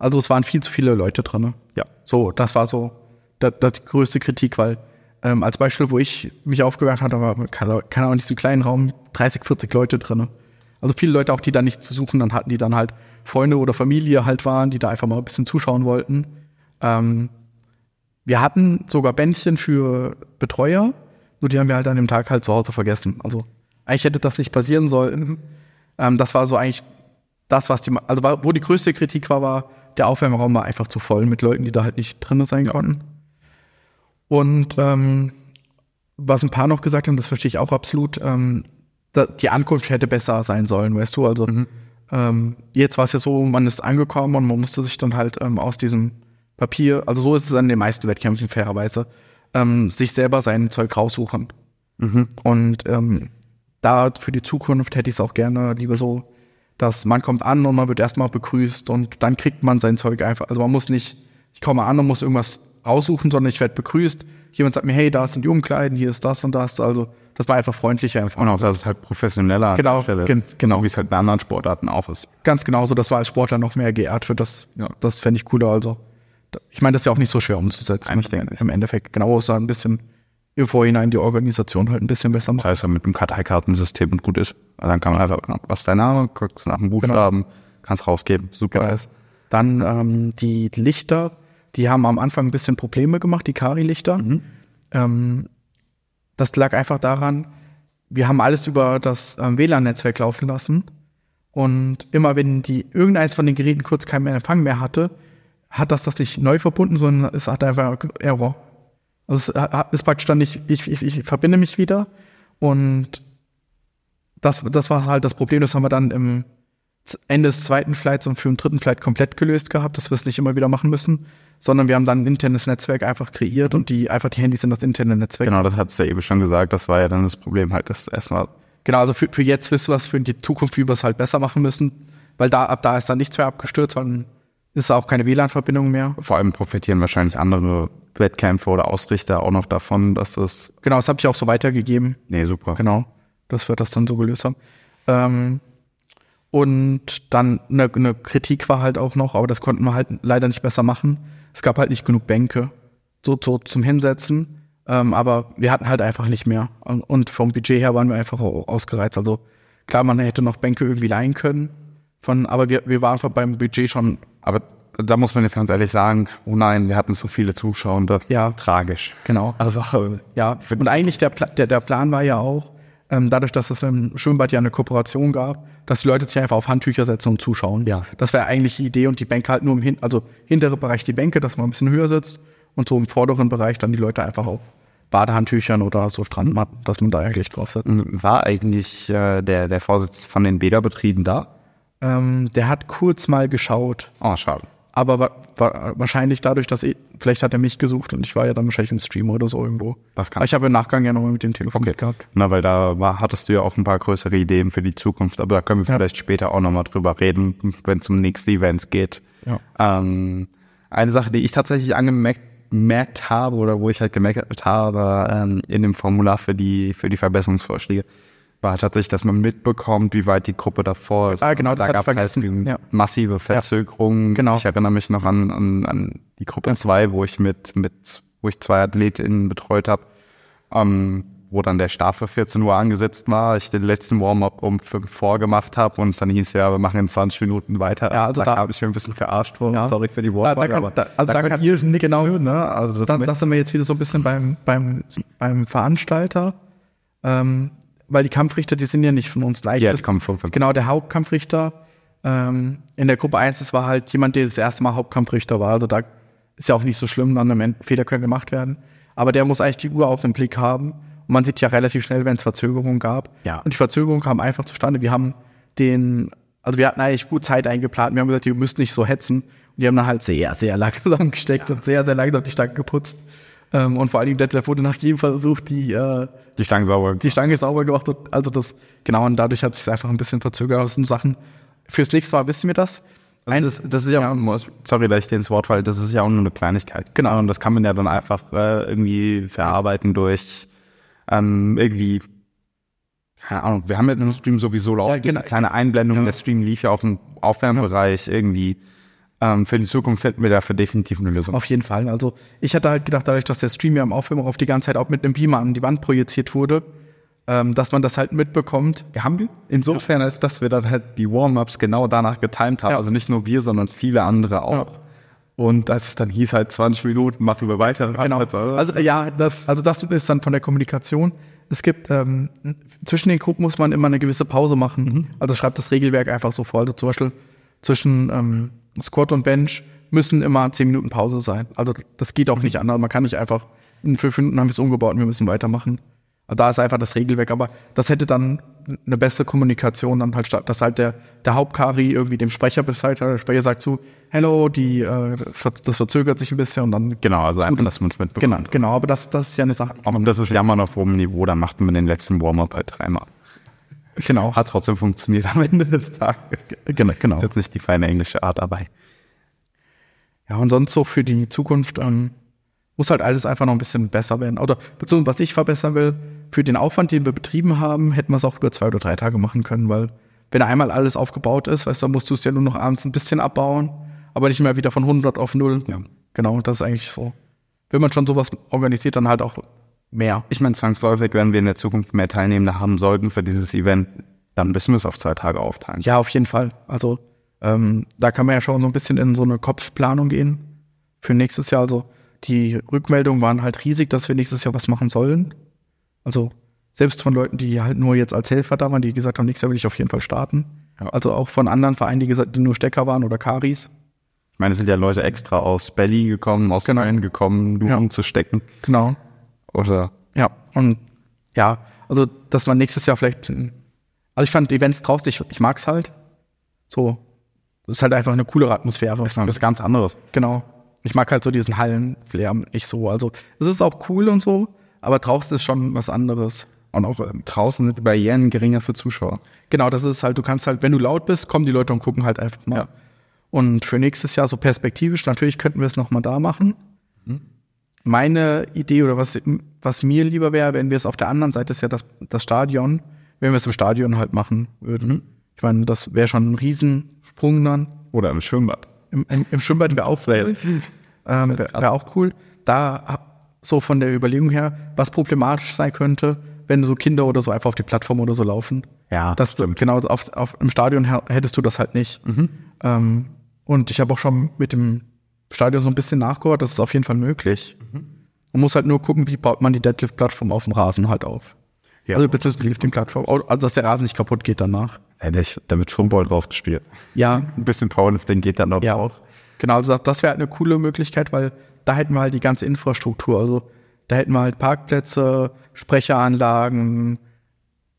Also es waren viel zu viele Leute drin. Ja. So, das war so das, das die größte Kritik, weil ähm, als Beispiel, wo ich mich aufgewärmt hatte, war keine keine Ahnung, nicht so einen kleinen Raum, 30, 40 Leute drin. Also viele Leute auch, die da nichts zu suchen, dann hatten, die dann halt Freunde oder Familie halt waren, die da einfach mal ein bisschen zuschauen wollten. Ähm, wir hatten sogar Bändchen für Betreuer, nur die haben wir halt an dem Tag halt zu Hause vergessen. Also eigentlich hätte das nicht passieren sollen. Ähm, das war so eigentlich das, was die, also wo die größte Kritik war, war, der Aufwärmraum war einfach zu voll mit Leuten, die da halt nicht drin sein konnten. Und ähm, was ein paar noch gesagt haben, das verstehe ich auch absolut, ähm, da, die Ankunft hätte besser sein sollen, weißt du? Also ähm, jetzt war es ja so, man ist angekommen und man musste sich dann halt ähm, aus diesem Papier, also so ist es an den meisten Wettkämpfen fairerweise, ähm, sich selber sein Zeug raussuchen. Und ähm, da für die Zukunft hätte ich es auch gerne lieber so, dass man kommt an und man wird erstmal begrüßt und dann kriegt man sein Zeug einfach. Also man muss nicht, ich komme an und muss irgendwas raussuchen, sondern ich werde begrüßt. Jemand sagt mir, hey, da sind die Umkleiden, hier ist das und das. Also das war einfach freundlicher einfach. Und auch, dass es halt professioneller Genau, ist. Genau, wie es halt bei anderen Sportarten auch ist. Ganz genauso, das war als Sportler noch mehr geehrt wird. Das, Ja. das fände ich cooler. Also, ich meine, das ist ja auch nicht so schwer umzusetzen. Eigentlich denke. Im Endeffekt, genau, außer ein bisschen im Vorhinein die Organisation halt ein bisschen besser Das machen. heißt, wenn mit dem Karteikartensystem gut ist, dann kann man einfach, was ist dein Name, guckst nach dem Buchstaben, kannst rausgeben. Super ist. Dann ähm, die Lichter, die haben am Anfang ein bisschen Probleme gemacht, die Kari-Lichter. Ähm, das lag einfach daran, wir haben alles über das ähm, WLAN-Netzwerk laufen lassen. Und immer wenn die irgendeins von den Geräten kurz keinen Empfang mehr hatte, hat das das nicht neu verbunden, sondern es hat einfach Error. Also es äh, ist praktisch dann nicht, ich, ich, ich verbinde mich wieder und das, das war halt das Problem, das haben wir dann im Ende des zweiten Flights und für den dritten Flight komplett gelöst gehabt, dass wir es nicht immer wieder machen müssen, sondern wir haben dann ein internes Netzwerk einfach kreiert und die einfach die Handys in das interne Netzwerk. Genau, das hat es ja eben schon gesagt, das war ja dann das Problem halt, dass erstmal. Genau, also für, für jetzt wissen wir es für die Zukunft, wie wir es halt besser machen müssen, weil da ab da ist dann nichts mehr abgestürzt, dann ist auch keine WLAN-Verbindung mehr. Vor allem profitieren wahrscheinlich andere Wettkämpfe oder Ausrichter auch noch davon, dass das. Genau, das habe ich auch so weitergegeben. Nee, super. Genau, dass wir das dann so gelöst haben. Ähm, und dann eine, eine Kritik war halt auch noch, aber das konnten wir halt leider nicht besser machen. Es gab halt nicht genug Bänke so, so zum Hinsetzen. Ähm, aber wir hatten halt einfach nicht mehr. Und, und vom Budget her waren wir einfach ausgereizt. Also klar, man hätte noch Bänke irgendwie leihen können. Von, aber wir, wir waren beim Budget schon. Aber da muss man jetzt ganz ehrlich sagen, oh nein, wir hatten so viele Zuschauer. Ja. Tragisch. Genau. Also, <laughs> ja. Und eigentlich der, der, der Plan war ja auch, ähm, dadurch, dass es im Schwimmbad ja eine Kooperation gab, dass die Leute sich einfach auf Handtücher setzen und zuschauen. Ja. Das wäre eigentlich die Idee und die Bänke halt nur im Hin also hintere Bereich die Bänke, dass man ein bisschen höher sitzt und so im vorderen Bereich dann die Leute einfach auf Badehandtüchern oder so Strandmatten, dass man da eigentlich drauf sitzt. War eigentlich äh, der, der Vorsitz von den Bäderbetrieben da? Ähm, der hat kurz mal geschaut. Oh, schade aber war, war wahrscheinlich dadurch, dass ich, vielleicht hat er mich gesucht und ich war ja dann wahrscheinlich im Stream oder so irgendwo. Das kann aber ich habe im Nachgang ja nochmal mit dem Telefon okay. gehabt. Na, weil da war, hattest du ja auch ein paar größere Ideen für die Zukunft, aber da können wir ja. vielleicht später auch nochmal drüber reden, wenn es um nächste Events geht. Ja. Ähm, eine Sache, die ich tatsächlich angemerkt habe oder wo ich halt gemerkt habe ähm, in dem Formular für die, für die Verbesserungsvorschläge, war tatsächlich, dass man mitbekommt, wie weit die Gruppe davor ist. Ah, genau, da gab es halt ja. massive Verzögerungen. Ja, genau. Ich erinnere mich noch an, an, an die Gruppe 2, ja. wo ich mit, mit, wo ich zwei AthletInnen betreut habe, ähm, wo dann der Start für 14 Uhr angesetzt war, ich den letzten Warm-up um 5 vor gemacht habe und es dann hieß ja, wir machen in 20 Minuten weiter. Ja, also da, da habe ich mir ein bisschen verarscht worden. Ja. Sorry für die Worte. Da, da, kann, da, also da, da kann ihr nicht genau, für, ne? Also das, das sind wir jetzt wieder so ein bisschen beim, beim, beim Veranstalter. Ähm, weil die Kampfrichter, die sind ja nicht von uns leicht. Ja, die kommen von, von Genau, der Hauptkampfrichter ähm, in der Gruppe 1, das war halt jemand, der das erste Mal Hauptkampfrichter war. Also da ist ja auch nicht so schlimm, dann am Ende Fehler können gemacht werden. Aber der muss eigentlich die Uhr auf den Blick haben. Und man sieht ja relativ schnell, wenn es Verzögerungen gab. Ja. Und die Verzögerungen kamen einfach zustande. Wir haben den, also wir hatten eigentlich gut Zeit eingeplant. Wir haben gesagt, ihr müsst nicht so hetzen. Und die haben dann halt sehr, sehr langsam <laughs> gesteckt ja. und sehr, sehr langsam die Stangen geputzt. Ähm, und vor allem Detlef wurde nach jedem Versuch die, äh, die Stange sauber. Die Stange sauber gemacht. Also das, genau, und dadurch hat sich einfach ein bisschen verzögert aus den Sachen. Fürs nächste Mal wissen wir das. Nein, das, das ist ja, ja, sorry, dass ich dir ins Wort falle, das ist ja auch nur eine Kleinigkeit. Genau, und das kann man ja dann einfach äh, irgendwie verarbeiten durch ähm, irgendwie, keine Ahnung, wir haben ja den Stream sowieso laufen, ja, genau. kleine Einblendung, ja. der Stream lief ja auf dem Aufwärmbereich irgendwie ähm, für die Zukunft finden wir dafür definitiv eine Lösung. Auf jeden Fall. Also ich hatte halt gedacht, dadurch, dass der Stream ja im Aufwärmen auch die ganze Zeit auch mit einem Beamer an die Wand projiziert wurde, ähm, dass man das halt mitbekommt. Ja, haben wir. Insofern, als dass wir dann halt die Warm-Ups genau danach getimed haben. Ja. Also nicht nur wir, sondern viele andere auch. Ja. Und das dann hieß halt 20 Minuten, machen wir weiter. Genau. Also ja, das, also das ist dann von der Kommunikation. Es gibt ähm, zwischen den Gruppen muss man immer eine gewisse Pause machen. Mhm. Also schreibt das Regelwerk einfach so vor. Also zum Beispiel zwischen ähm, Squat und Bench müssen immer 10 Minuten Pause sein. Also das geht auch nicht anders. Man kann nicht einfach in fünf Minuten haben wir es umgebaut und wir müssen weitermachen. Also da ist einfach das Regelwerk. Aber das hätte dann eine bessere Kommunikation dann halt statt, dass halt der, der Hauptkari irgendwie dem Sprecher Bescheid der Sprecher sagt zu, hello, die, äh, das verzögert sich ein bisschen und dann. Genau, also einfach, dass man es mitbekommt. Genau, genau, aber das, das ist ja eine Sache. Und das ist Jammern auf hohem Niveau, da macht man den letzten Warm-up halt dreimal. Genau. Hat trotzdem funktioniert am Ende des Tages. Genau, genau. Ist jetzt nicht die feine englische Art dabei. Ja, und sonst so für die Zukunft ähm, muss halt alles einfach noch ein bisschen besser werden. Oder beziehungsweise was ich verbessern will, für den Aufwand, den wir betrieben haben, hätten wir es auch über zwei oder drei Tage machen können, weil wenn einmal alles aufgebaut ist, weißt du, dann musst du es ja nur noch abends ein bisschen abbauen, aber nicht mehr wieder von 100 auf 0. Ja. Genau, das ist eigentlich so. Wenn man schon sowas organisiert, dann halt auch mehr. Ich meine, zwangsläufig, wenn wir in der Zukunft mehr Teilnehmende haben sollten für dieses Event, dann müssen wir es auf zwei Tage aufteilen. Ja, auf jeden Fall. Also ähm, da kann man ja schon so ein bisschen in so eine Kopfplanung gehen für nächstes Jahr. Also die Rückmeldungen waren halt riesig, dass wir nächstes Jahr was machen sollen. Also Selbst von Leuten, die halt nur jetzt als Helfer da waren, die gesagt haben, nächstes Jahr will ich auf jeden Fall starten. Ja. Also auch von anderen Vereinen, die gesagt, die nur Stecker waren oder Karis. Ich meine, es sind ja Leute extra aus Berlin gekommen, aus Genau. Köln gekommen, nur Ja. um zu stecken. Genau. Oder Ja, und ja, also dass man nächstes Jahr vielleicht, also ich fand Events draußen, ich, ich mag's halt. So, das ist halt einfach eine coolere Atmosphäre. was ganz anderes. Genau. Ich mag halt so diesen Hallenflair nicht so. Also es ist auch cool und so, aber draußen ist schon was anderes. Und auch ähm, draußen sind die Barrieren geringer für Zuschauer. Genau, das ist halt, du kannst halt, wenn du laut bist, kommen die Leute und gucken halt einfach mal. Ja. Und für nächstes Jahr so perspektivisch, natürlich könnten wir es nochmal da machen. Meine Idee oder was, was mir lieber wäre, wenn wir es auf der anderen Seite ist ja das, das Stadion, wenn wir es im Stadion halt machen würden. Ich meine, das wäre schon ein Riesensprung dann. Oder im Schwimmbad. Im, im, im Schwimmbad wäre auch wär-. <laughs> Ähm, wäre wär auch cool. Da so von der Überlegung her, was problematisch sein könnte, wenn so Kinder oder so einfach auf die Plattform oder so laufen. Ja, das genau auf, auf im Stadion hättest du das halt nicht. Ähm, und ich habe auch schon mit dem Stadion so ein bisschen nachgehört, das ist auf jeden Fall möglich. Man muss halt nur gucken, wie baut man die Deadlift-Plattform auf dem Rasen halt auf. Ja. Also beziehungsweise die Lifting-Plattform, also dass der Rasen nicht kaputt geht danach. Hätte ich damit Football drauf gespielt. Ja, Ein bisschen Powerlifting geht dann noch. Ja, auch. Genau, also das wäre halt eine coole Möglichkeit, weil da hätten wir halt die ganze Infrastruktur. Also da hätten wir halt Parkplätze, Sprecheranlagen,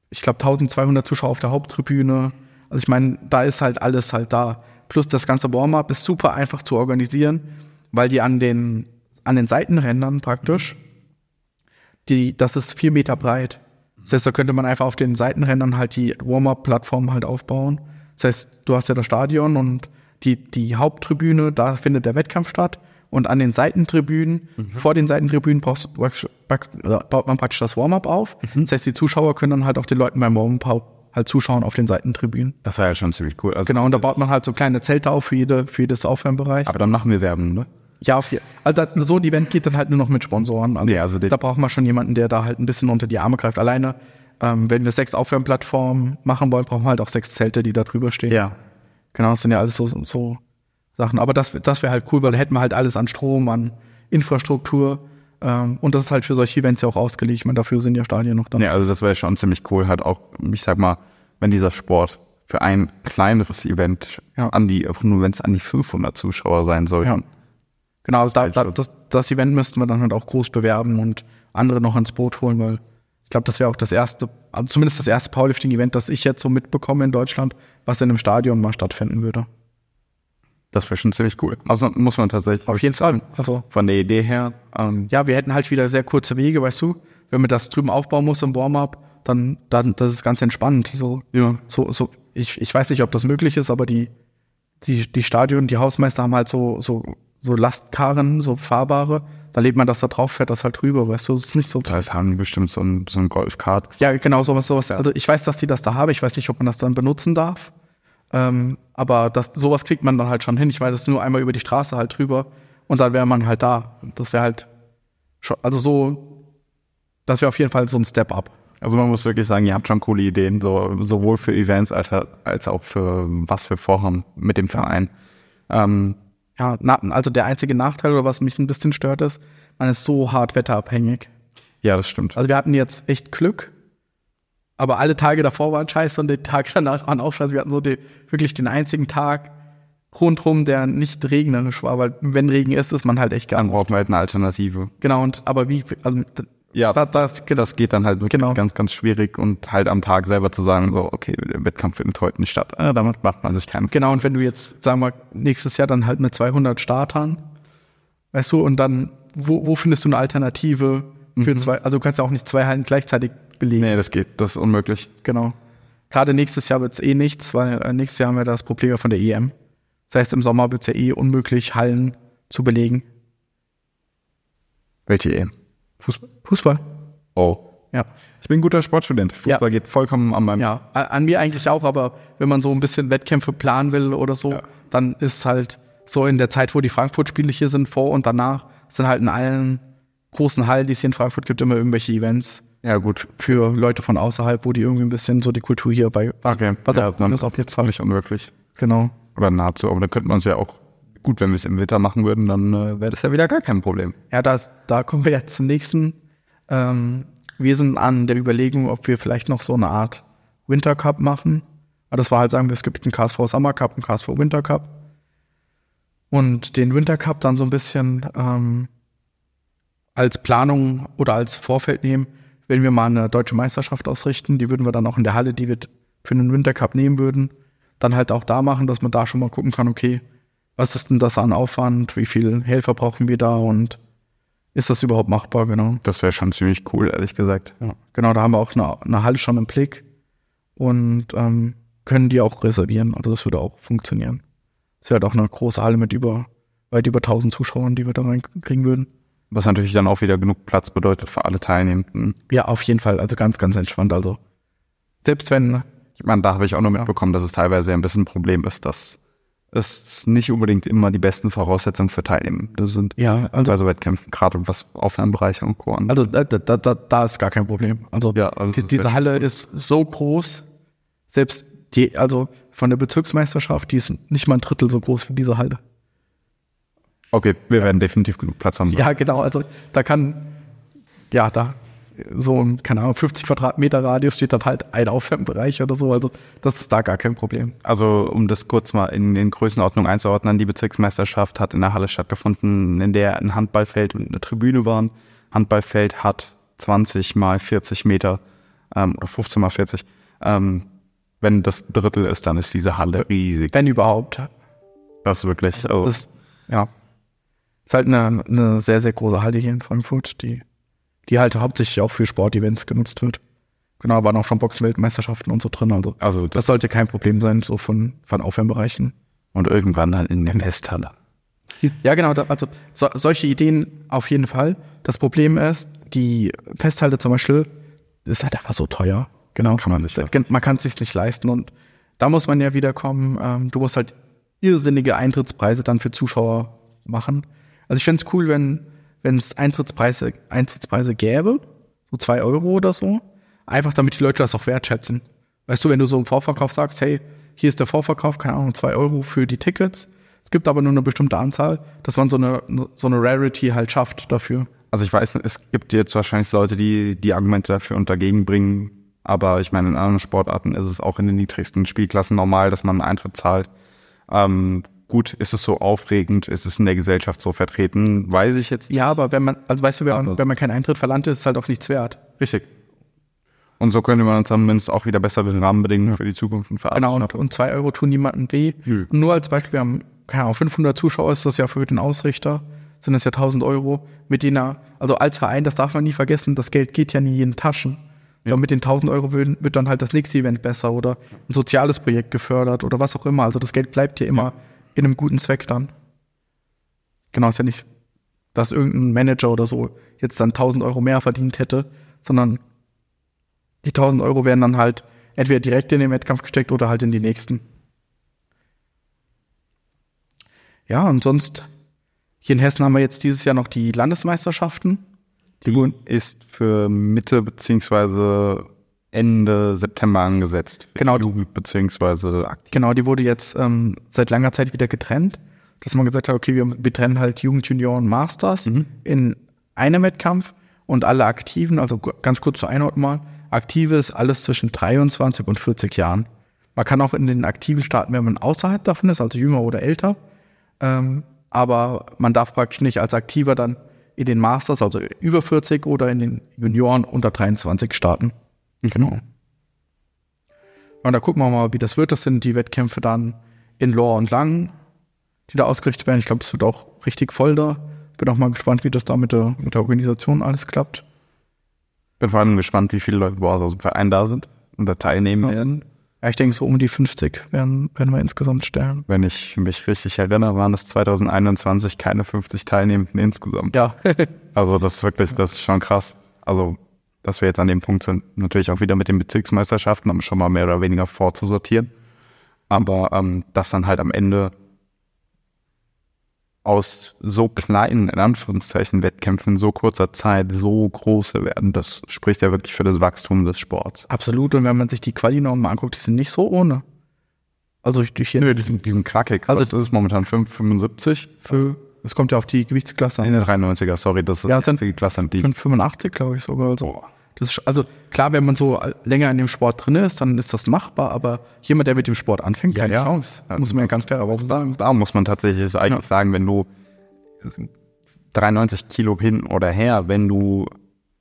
ich glaube 1200 Zuschauer auf der Haupttribüne. Also ich meine, da ist halt alles halt da. Plus das ganze Warm-up ist super einfach zu organisieren, weil die an den, an den Seitenrändern praktisch, die, das ist vier Meter breit. Das heißt, da könnte man einfach auf den Seitenrändern halt die Warm-up-Plattform halt aufbauen. Das heißt, du hast ja das Stadion und die, die Haupttribüne, da findet der Wettkampf statt. Und an den Seitentribünen, vor den Seitentribünen baut man praktisch das Warm-up auf. Das heißt, die Zuschauer können dann halt auf den Leuten beim Warm-up halt zuschauen auf den Seitentribünen. Das war ja schon ziemlich cool. Also, Genau, und da baut man halt so kleine Zelte auf für, jede, für jedes Aufwärmbereich. Aber dann machen wir Werbung, ne? Ja, auf also so ein Event geht dann halt nur noch mit Sponsoren. Also, Ja, also da braucht man schon jemanden, der da halt ein bisschen unter die Arme greift. Alleine, ähm, wenn wir sechs Aufwärmplattformen machen wollen, brauchen wir halt auch sechs Zelte, die da drüber stehen. Ja. Genau, das sind ja alles so, so Sachen. Aber das, das wäre halt cool, weil da hätten wir halt alles an Strom, an Infrastruktur. Ähm, und das ist halt für solche Events ja auch ausgelegt. Ich meine, dafür sind ja Stadien noch da. Ja, also das wäre schon ziemlich cool, halt auch, ich sag mal, wenn dieser Sport für ein kleineres Event Ja. an die, auch nur wenn es an die 500 Zuschauer sein sollten. Ja. Genau, also da, da, schon. das, das Event müssten wir dann halt auch groß bewerben und andere noch ins Boot holen, weil ich glaube, das wäre auch das erste, also zumindest das erste Powerlifting-Event, das ich jetzt so mitbekomme in Deutschland, was in einem Stadion mal stattfinden würde. Das wäre schon ziemlich cool. Also muss man tatsächlich Auf jeden Fall. Also, von der Idee her, ähm, ja, wir hätten halt wieder sehr kurze Wege, weißt du? Wenn man das drüben aufbauen muss im Warm-up, dann, dann, das ist ganz entspannt. So, ja. so, so, ich, ich weiß nicht, ob das möglich ist, aber die, die, die Stadion, die Hausmeister haben halt so, so, so Lastkarren, so fahrbare. Da lebt man das da drauf, fährt das halt rüber, weißt du? Es ist nicht so. Da ist haben bestimmt so ein, so ein Golfkart. Ja, genau, sowas, sowas. Also ich weiß, dass die das da haben. Ich weiß nicht, ob man das dann benutzen darf. Ähm, aber das, sowas kriegt man dann halt schon hin. Ich weiß, das ist nur einmal über die Straße halt drüber und dann wäre man halt da. Das wäre halt schon, also so, das wäre auf jeden Fall so ein Step-up. Also man muss wirklich sagen, ihr habt schon coole Ideen, so, sowohl für Events als, als auch für was wir vorhaben mit dem Verein. Ähm, Ja, na, also der einzige Nachteil oder was mich ein bisschen stört ist, man ist so hart wetterabhängig. ja, das stimmt. Also wir hatten jetzt echt Glück, aber alle Tage davor waren scheiße und die Tage danach waren auch scheiße. Wir hatten so die, wirklich den einzigen Tag rundrum, der nicht regnerisch war, weil wenn Regen ist, ist man halt echt gar Dann brauchen wir halt eine Alternative. Genau, und aber wie, also, Ja, da, das, das geht dann halt wirklich Genau. ganz, ganz schwierig und halt am Tag selber zu sagen, so, okay, der Wettkampf findet heute nicht statt. Äh, damit macht man sich keinen genau, und wenn du jetzt, sagen wir, nächstes Jahr dann halt mit 200 Startern, weißt du, und dann, wo, wo findest du eine Alternative für zwei, also du kannst ja auch nicht zwei Hallen gleichzeitig belegen. Nee, das geht, das ist unmöglich. Genau. Gerade nächstes Jahr wird es eh nichts, weil äh, nächstes Jahr haben wir das Problem ja von der EM. Das heißt, im Sommer wird es ja eh unmöglich, Hallen zu belegen. Welche Ehen? Fußball? Fußball. Oh. Ja. Ich bin ein guter Sportstudent. Fußball geht vollkommen an meinem Ja, an mir eigentlich auch, aber wenn man so ein bisschen Wettkämpfe planen will oder so, dann ist halt so in der Zeit, wo die Frankfurt-Spiele hier sind, vor und danach, sind halt in allen großen Hallen, die es hier in Frankfurt gibt, immer irgendwelche Events Ja, gut. für Leute von außerhalb, wo die irgendwie ein bisschen so die Kultur hier bei. Okay. Was ja, auch- dann das ist auf jeden Fall. völlig unmöglich. Genau. Oder nahezu. Aber dann könnte man es ja auch, gut, wenn wir es im Winter machen würden, dann äh, wäre das ja wieder gar kein Problem. Ja, das, da kommen wir jetzt zum nächsten. Ähm, Wir sind an der Überlegung, ob wir vielleicht noch so eine Art Winter Cup machen. Aber das war halt, sagen wir, es gibt einen KSV Summer Cup, einen KSV Winter Cup. Und den Winter Cup dann so ein bisschen ähm, als Planung oder als Vorfeld nehmen, wenn wir mal eine deutsche Meisterschaft ausrichten. Die würden wir dann auch in der Halle, die wir für den Winter Cup nehmen würden, dann halt auch da machen, dass man da schon mal gucken kann, okay, was ist denn das an Aufwand, wie viele Helfer brauchen wir da und ist das überhaupt machbar, genau. Das wäre schon ziemlich cool, ehrlich gesagt. Ja, genau, da haben wir auch eine, eine Halle schon im Blick und ähm, können die auch reservieren. Also das würde auch funktionieren. Das wäre halt auch eine große Halle mit über weit über 1000 Zuschauern, die wir da reinkriegen würden. Was natürlich dann auch wieder genug Platz bedeutet für alle Teilnehmenden. Ja, auf jeden Fall. Also ganz, ganz entspannt. Also selbst wenn. Ich meine, da habe ich auch nur mitbekommen, dass es teilweise ein bisschen ein Problem ist, dass es nicht unbedingt immer die besten Voraussetzungen für Teilnehmende sind. Ja, also. Bei so Wettkämpfen, gerade was Aufwärmbereiche und Co. Also da, da, da, da ist gar kein Problem. Also, ja, also die, diese Halle ist so groß, selbst die, also von der Bezirksmeisterschaft, die ist nicht mal ein Drittel so groß wie diese Halle. Okay, wir werden definitiv genug Platz haben. Ja, genau. Also da kann, ja, da so ein, keine Ahnung, 50 Quadratmeter Radius steht dann halt ein Aufwärmbereich oder so. Also das ist da gar kein Problem. Also um das kurz mal in den Größenordnungen einzuordnen, die Bezirksmeisterschaft hat in der Halle stattgefunden, in der ein Handballfeld und eine Tribüne waren. Handballfeld hat 20 mal 40 Meter ähm, oder 15 mal 40. Ähm, wenn das Drittel ist, dann ist diese Halle riesig. Wenn überhaupt. Das ist wirklich. Das, ja. Ist halt eine, eine sehr, sehr große Halle hier in Frankfurt, die, die halt hauptsächlich auch für Sportevents genutzt wird. Genau, waren auch schon Boxweltmeisterschaften und so drin. Also, also das, das, sollte kein Problem sein, so von, von Aufwärmbereichen. Und irgendwann dann in der Festhalle. Ja, genau. Da, also so, solche Ideen auf jeden Fall. Das Problem ist, die Festhalle zum Beispiel ist halt einfach so teuer. Genau. kann man sich leisten. Man kann es sich nicht leisten. Und da muss man ja wieder kommen. Ähm, du musst halt irrsinnige Eintrittspreise dann für Zuschauer machen. Also ich fände es cool, wenn wenn es Eintrittspreise, Eintrittspreise gäbe, so zwei Euro oder so, einfach damit die Leute das auch wertschätzen. Weißt du, wenn du so im Vorverkauf sagst, hey, hier ist der Vorverkauf, keine Ahnung, zwei Euro für die Tickets, es gibt aber nur eine bestimmte Anzahl, dass man so eine, so eine Rarity halt schafft dafür. Also ich weiß, es gibt jetzt wahrscheinlich Leute, die die Argumente dafür und dagegen bringen, aber ich meine, in anderen Sportarten ist es auch in den niedrigsten Spielklassen normal, dass man einen Eintritt zahlt. Ähm, gut, ist es so aufregend, ist es in der Gesellschaft so vertreten, weiß ich jetzt. Ja, aber wenn man, also weißt du, wenn man, wenn man keinen Eintritt verlangt, ist es halt auch nichts wert. Richtig. Und so könnte man zumindest auch wieder bessere Rahmenbedingungen für die Zukunft und für Genau, und, und zwei Euro tun niemandem weh. Nö. Nur als Beispiel, wir haben, keine Ahnung, 500 Zuschauer ist das ja für den Ausrichter, sind das ja 1000 Euro, mit denen er, also als Verein, das darf man nie vergessen, das Geld geht ja nie in Taschen. Ja. So mit den 1000 Euro wird, wird, dann halt das nächste Event besser oder ein soziales Projekt gefördert oder was auch immer. Also das Geld bleibt ja immer. Ja in einem guten Zweck dann. Genau, ist ja nicht, dass irgendein Manager oder so jetzt dann 1000 Euro mehr verdient hätte, sondern die 1000 Euro werden dann halt entweder direkt in den Wettkampf gesteckt oder halt in die nächsten. Ja, und sonst, hier in Hessen haben wir jetzt dieses Jahr noch die Landesmeisterschaften. Die, die ist für Mitte beziehungsweise Ende September angesetzt. Genau. Jugend beziehungsweise aktiv. Genau, die wurde jetzt ähm, seit langer Zeit wieder getrennt. Dass man gesagt hat, okay, wir, wir trennen halt Jugend, Junior und Masters mhm. in einem Wettkampf und alle Aktiven, also ganz kurz zur Einordnung mal, Aktive ist alles zwischen 23 und 40 Jahren. Man kann auch in den Aktiven starten, wenn man außerhalb davon ist, also jünger oder älter. Ähm, aber man darf praktisch nicht als Aktiver dann in den Masters, also über 40 oder in den Junioren unter 23 starten. Genau. Und da gucken wir mal, wie das wird. Das sind die Wettkämpfe dann in Lohr und Lang, die da ausgerichtet werden. Ich glaube, das wird auch richtig voll da. Bin auch mal gespannt, wie das da mit der, mit der Organisation alles klappt. Bin vor allem gespannt, wie viele Leute aus dem Verein da sind und da teilnehmen ja. werden. Ja, ich denke, so um die 50 werden, werden wir insgesamt stellen. Wenn ich mich richtig erinnere, waren es 2021 keine 50 Teilnehmenden insgesamt. Ja. also das ist wirklich, das ist schon krass. Also dass wir jetzt an dem Punkt sind, natürlich auch wieder mit den Bezirksmeisterschaften, um schon mal mehr oder weniger vorzusortieren. Aber ähm, dass dann halt am Ende aus so kleinen, in Anführungszeichen, Wettkämpfen in so kurzer Zeit so große werden, das spricht ja wirklich für das Wachstum des Sports. Absolut. Und wenn man sich die Quali-Normen mal anguckt, die sind nicht so ohne. Also durch hier. Nö, die sind, die sind knackig. Also das ist momentan 5,75 für es kommt ja auf die Gewichtsklasse an. In der 93er, sorry, das ist ja, die Klasse. Die 85, glaube ich sogar. Also. Das ist, also klar, wenn man so länger in dem Sport drin ist, dann ist das machbar, aber jemand, der mit dem Sport anfängt, keine ja. Chance. Muss man ja ganz fair aber sagen. Da muss man tatsächlich eigentlich Ja. sagen, wenn du 93 Kilo hin oder her, wenn du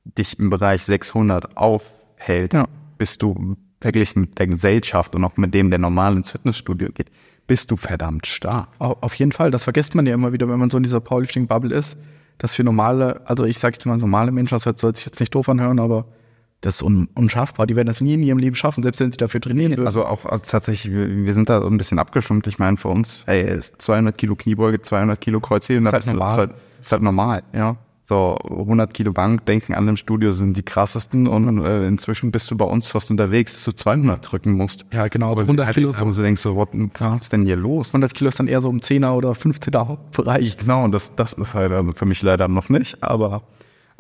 dich im Bereich 600 aufhältst, Ja. bist du verglichen mit der Gesellschaft und auch mit dem, der normal ins Fitnessstudio geht, bist du verdammt stark. Au- Auf jeden Fall, das vergisst man ja immer wieder, wenn man so in dieser Powerlifting-Bubble ist, dass für normale, also ich sage jetzt mal normale Menschen, das hört- soll sich jetzt nicht doof anhören, aber das ist un unschaffbar. Die werden das nie in ihrem Leben schaffen, selbst wenn sie dafür trainieren würden. Also auch also tatsächlich, wir, wir sind da so ein bisschen abgestumpft. Ich meine, für uns, ey, ist 200 Kilo Kniebeuge, 200 Kilo Kreuzheben, das halt ist, normal. Ist, halt, ist halt normal. ja. So 100 Kilo Bank, denken alle im Studio, sind die krassesten und äh, inzwischen bist du bei uns fast unterwegs, dass du 200 drücken musst. Ja, genau, aber 100 100 Kilo, Kilo. So denkst du, what, was ist denn hier los? 100 Kilo ist dann eher so im 10er oder 15er Bereich. Genau, und das, das ist halt also für mich leider noch nicht, aber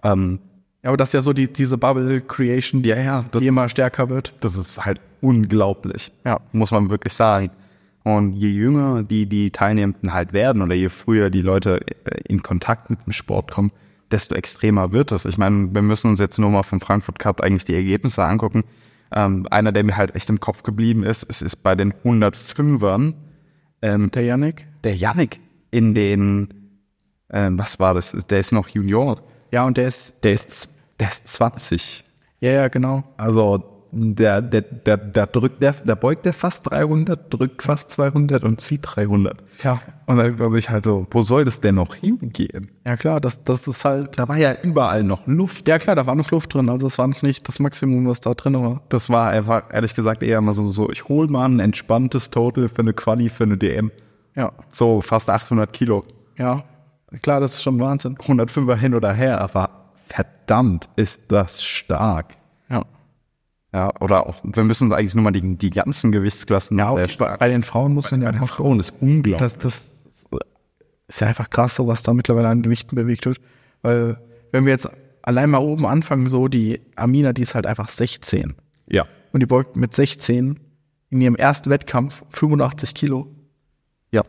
ähm, Ja, aber das ist ja so die, diese Bubble Creation, die, Ja, ja, das die immer stärker wird. das ist halt unglaublich. Ja. Muss man wirklich sagen. Und je jünger die, die Teilnehmenden halt werden oder je früher die Leute äh, in Kontakt mit dem Sport kommen, desto extremer wird es. Ich meine, wir müssen uns jetzt nur mal vom Frankfurt Cup eigentlich die Ergebnisse angucken. Ähm, einer, der mir halt echt im Kopf geblieben ist, es ist bei den 105ern ähm, Der Yannick. der Yannick in den, ähm, was war das? Der ist noch Junior. Ja, und der ist, Der ist, der ist 20. ja, ja, genau. Also der, der, der, der drückt, der, der beugt der fast 300, drückt fast 200 und zieht 300. Ja. Und dann glaube ich halt so, wo soll das denn noch hingehen? Ja, klar, das, das ist halt, Da war ja überall noch Luft. ja klar, da war noch Luft drin, also das war nicht das Maximum, was da drin war. Das war einfach, ehrlich gesagt, eher mal so, so ich hol mal ein entspanntes Total für eine Quali, für eine DM. Ja, So fast 800 Kilo. ja, klar, das ist schon Wahnsinn. 105er hin oder her, aber verdammt ist das stark. Ja. Oder auch, wir müssen uns eigentlich nur mal die, die ganzen Gewichtsklassen Ja, auch bei, bei den Frauen muss man ja bei den einfach Frauen ist unglaublich. das, das ist ja einfach krass, so was da mittlerweile an Gewichten bewegt wird. Weil, wenn wir jetzt allein mal oben anfangen, so die Amina, die ist halt einfach 16. ja. Und die beugt mit 16 in ihrem ersten Wettkampf 85 Kilo. Ja.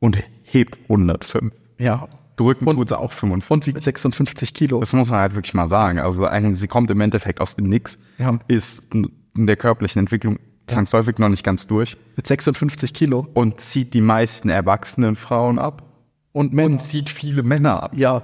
Und hebt 105. Ja. Drücken tut sie auch 55. Und wiegt 56 Kilo. Das muss man halt wirklich mal sagen. Also eigentlich, sie kommt im Endeffekt aus dem Nix, Ja. ist in der körperlichen Entwicklung zwangsläufig noch nicht ganz durch Mit 56 Kilo. und zieht die meisten erwachsenen Frauen ab Und Männer. und zieht viele Männer ab. ja.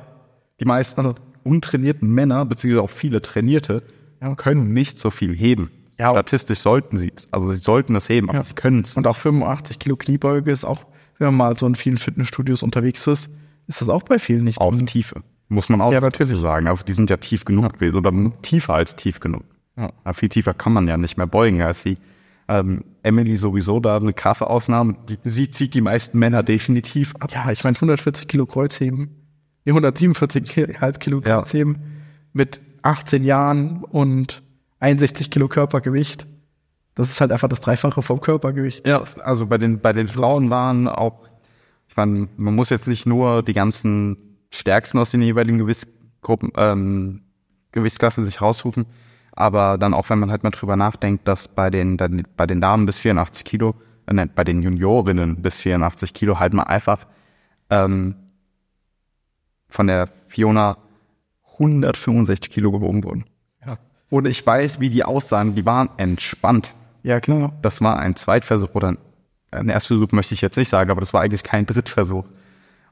Die meisten untrainierten Männer, beziehungsweise auch viele trainierte, Ja. können nicht so viel heben. Ja. Statistisch sollten sie es. Also sie sollten es heben, aber Ja. sie können es. Und auch 85 Kilo Kniebeuge ist auch, wenn man mal so in vielen Fitnessstudios unterwegs ist, ist das auch bei vielen nicht. auf drin. Tiefe. Muss man auch Ja, natürlich sagen. Also die sind ja tief genug gewesen oder tiefer als tief genug. Ja. Ja, viel tiefer kann man ja nicht mehr beugen als sie. Ähm, Emily sowieso da eine krasse Ausnahme. Die, sie zieht die meisten Männer definitiv ab. Ja, ich meine 140 Kilo Kreuzheben, nee, 147,5 Kilo Ja. Kreuzheben mit 18 Jahren und 61 Kilo Körpergewicht. Das ist halt einfach das Dreifache vom Körpergewicht. Ja, also bei den, bei den Frauen waren auch, ich meine, man muss jetzt nicht nur die ganzen Stärksten aus den jeweiligen Gewichtsgruppen, ähm, Gewichtsklassen sich raussuchen, aber dann auch, wenn man halt mal drüber nachdenkt, dass bei den, dann, bei den Damen bis 84 Kilo, äh, nein, bei den Juniorinnen bis 84 Kilo halt mal einfach ähm, von der Fiona 165 Kilo gewogen wurden. Ja. Und ich weiß, wie die aussahen, die waren entspannt. Ja, klar. Das war ein Zweitversuch oder ein, ein Erstversuch möchte ich jetzt nicht sagen, aber das war eigentlich kein Drittversuch.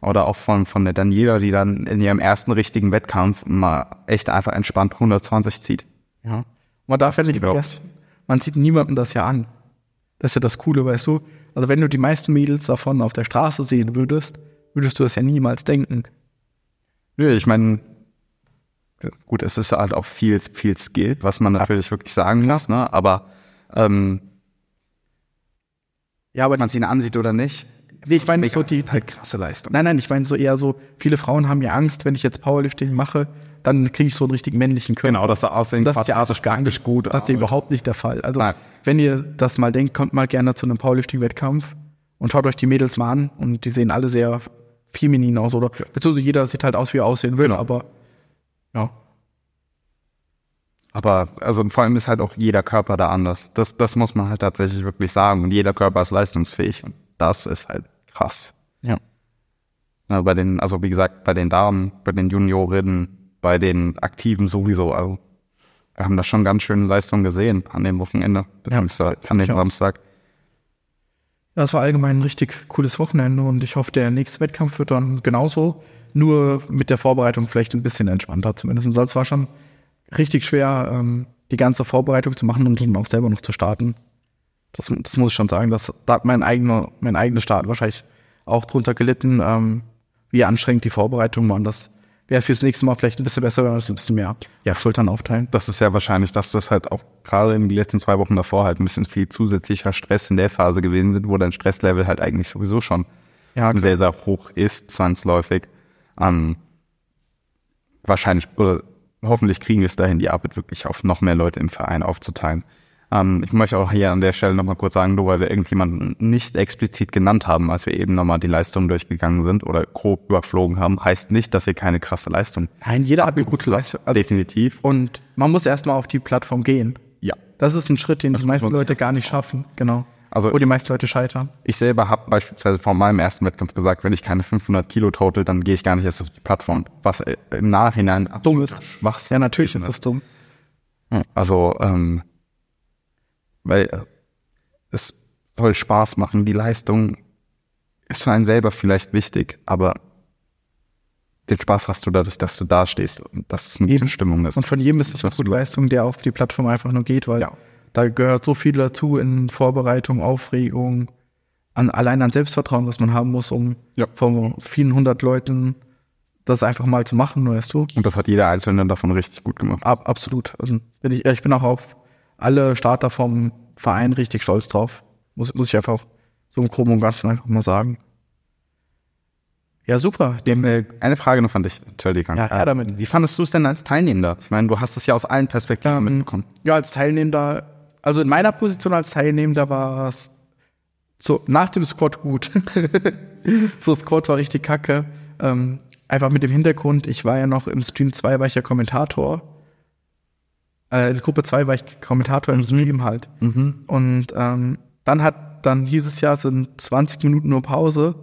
Oder auch von, von der Daniela, die dann in ihrem ersten richtigen Wettkampf mal echt einfach entspannt 120 zieht. Ja. Man darf ja nicht vergessen, man sieht niemandem das ja an. Das ist ja das Coole, weißt du? Also wenn du die meisten Mädels davon auf der Straße sehen würdest, würdest du das ja niemals denken. Nö, ich meine, gut, es ist halt auch viel, viel Skill, was man natürlich wirklich sagen muss, ne? aber ähm, Ja, aber man sie ansieht oder nicht, nee, ich meine so die, halt krasse Leistung. Nein, nein, ich meine so eher so, viele Frauen haben ja Angst, wenn ich jetzt Powerlifting mache, dann kriege ich so einen richtig männlichen Körper. Genau, dass er aussehen das ist ja gar nicht gut. Das ist ja überhaupt nicht der Fall. Also, Nein. wenn ihr das mal denkt, kommt mal gerne zu einem Powerlifting-Wettkampf und schaut euch die Mädels mal an und die sehen alle sehr feminin aus, oder? Beziehungsweise jeder sieht halt aus, wie er aussehen will, Genau. aber ja. Aber also vor allem ist halt auch jeder Körper da anders. Das, das muss man halt tatsächlich wirklich sagen. Und jeder Körper ist leistungsfähig. Und das ist halt krass. Ja. Ja, bei den, also wie gesagt, bei den Damen, bei den Juniorinnen, bei den Aktiven sowieso. Also wir haben da schon ganz schöne Leistungen gesehen an dem Wochenende, beziehungsweise an dem Ja. Samstag. Ja, es war allgemein ein richtig cooles Wochenende und ich hoffe, der nächste Wettkampf wird dann genauso, nur mit der Vorbereitung vielleicht ein bisschen entspannter zumindest. Und es war schon richtig schwer, ähm, die ganze Vorbereitung zu machen und dann auch selber noch zu starten. Das, das muss ich schon sagen, das, da hat mein eigener, mein eigener Start wahrscheinlich auch drunter gelitten, ähm, wie anstrengend die Vorbereitung war. Und das wäre fürs nächste Mal vielleicht ein bisschen besser, wenn wir es ein bisschen mehr ja, Schultern aufteilen. Das ist ja wahrscheinlich, dass das halt auch gerade in den letzten zwei Wochen davor halt ein bisschen viel zusätzlicher Stress in der Phase gewesen sind, wo dein Stresslevel halt eigentlich sowieso schon Ja, sehr, sehr hoch ist, zwangsläufig. Ähm, wahrscheinlich, oder hoffentlich kriegen wir es dahin, die Arbeit wirklich auf noch mehr Leute im Verein aufzuteilen. Ähm, ich möchte auch hier an der Stelle nochmal kurz sagen, nur weil wir irgendjemanden nicht explizit genannt haben, als wir eben nochmal die Leistung durchgegangen sind oder grob überflogen haben, heißt nicht, dass wir keine krasse Leistung Nein, jeder hat eine gute Leistung. Also, Definitiv. und man muss erstmal auf die Plattform gehen. Ja. Das ist ein Schritt, den die muss meisten Leute gar nicht schaffen. Genau. Also Wo die meisten Leute scheitern. Ich selber habe beispielsweise vor meinem ersten Wettkampf gesagt, wenn ich keine 500 Kilo total, dann gehe ich gar nicht erst auf die Plattform. Was äh, im Nachhinein Dumm ist. Schwachsinn Ja, natürlich ist das dumm. Also, ähm, weil äh, es soll Spaß machen. Die Leistung ist für einen selber vielleicht wichtig, aber den Spaß hast du dadurch, dass du da stehst und dass es eine gute Stimmung ist. Und von jedem ist es eine was gute Leistung, der auf die Plattform einfach nur geht, weil Ja. Da gehört so viel dazu in Vorbereitung, Aufregung, an, allein an Selbstvertrauen, was man haben muss, um Ja. von vielen hundert Leuten das einfach mal zu machen, weißt du? Und das hat jeder Einzelne davon richtig gut gemacht. Ab, absolut. Also bin ich, ich bin auch auf alle Starter vom Verein richtig stolz drauf. Muss, muss ich einfach so im Groben und Ganzen einfach mal sagen. Ja, super. Dem, Äh, eine Frage noch an dich, Entschuldigung. Ja, her Äh, damit. Wie fandest du es denn als Teilnehmender? Ich meine, du hast es ja aus allen Perspektiven Ähm, mitbekommen. Ja, als Teilnehmender, also in meiner Position als Teilnehmender war es so nach dem Squad gut. <laughs> so Squad war richtig kacke. Ähm, einfach mit dem Hintergrund, ich war ja noch im Stream 2, war ich ja Kommentator. Äh, in Gruppe 2 war ich Kommentator im Stream halt. Und ähm, dann hat, dann hieß es ja, es sind 20 Minuten nur Pause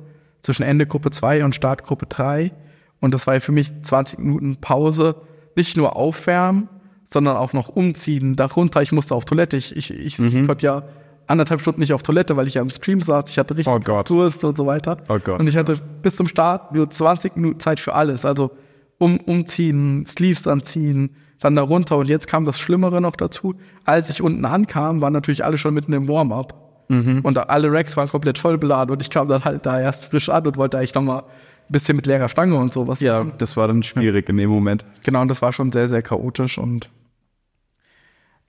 zwischen Ende Gruppe 2 und Start Gruppe 3. Und das war ja für mich 20 Minuten Pause, nicht nur aufwärmen, sondern auch noch umziehen. Darunter, ich musste auf Toilette. Ich, ich, ich, ich konnte ja anderthalb Stunden nicht auf Toilette, weil ich ja im Stream saß. Ich hatte richtig Oh. Durst und so weiter. Oh Gott. Und ich hatte bis zum Start nur 20 Minuten Zeit für alles. Also um, umziehen, Sleeves anziehen, dann da runter. Und jetzt kam das Schlimmere noch dazu. Als ich unten ankam, waren natürlich alle schon mitten im Warm-up. Und da alle Racks waren komplett voll beladen. Und ich kam dann halt da erst frisch an und wollte eigentlich noch mal ein bisschen mit leerer Stange und sowas. Ja, das war dann schwierig in dem Moment. Genau, und das war schon sehr, sehr chaotisch und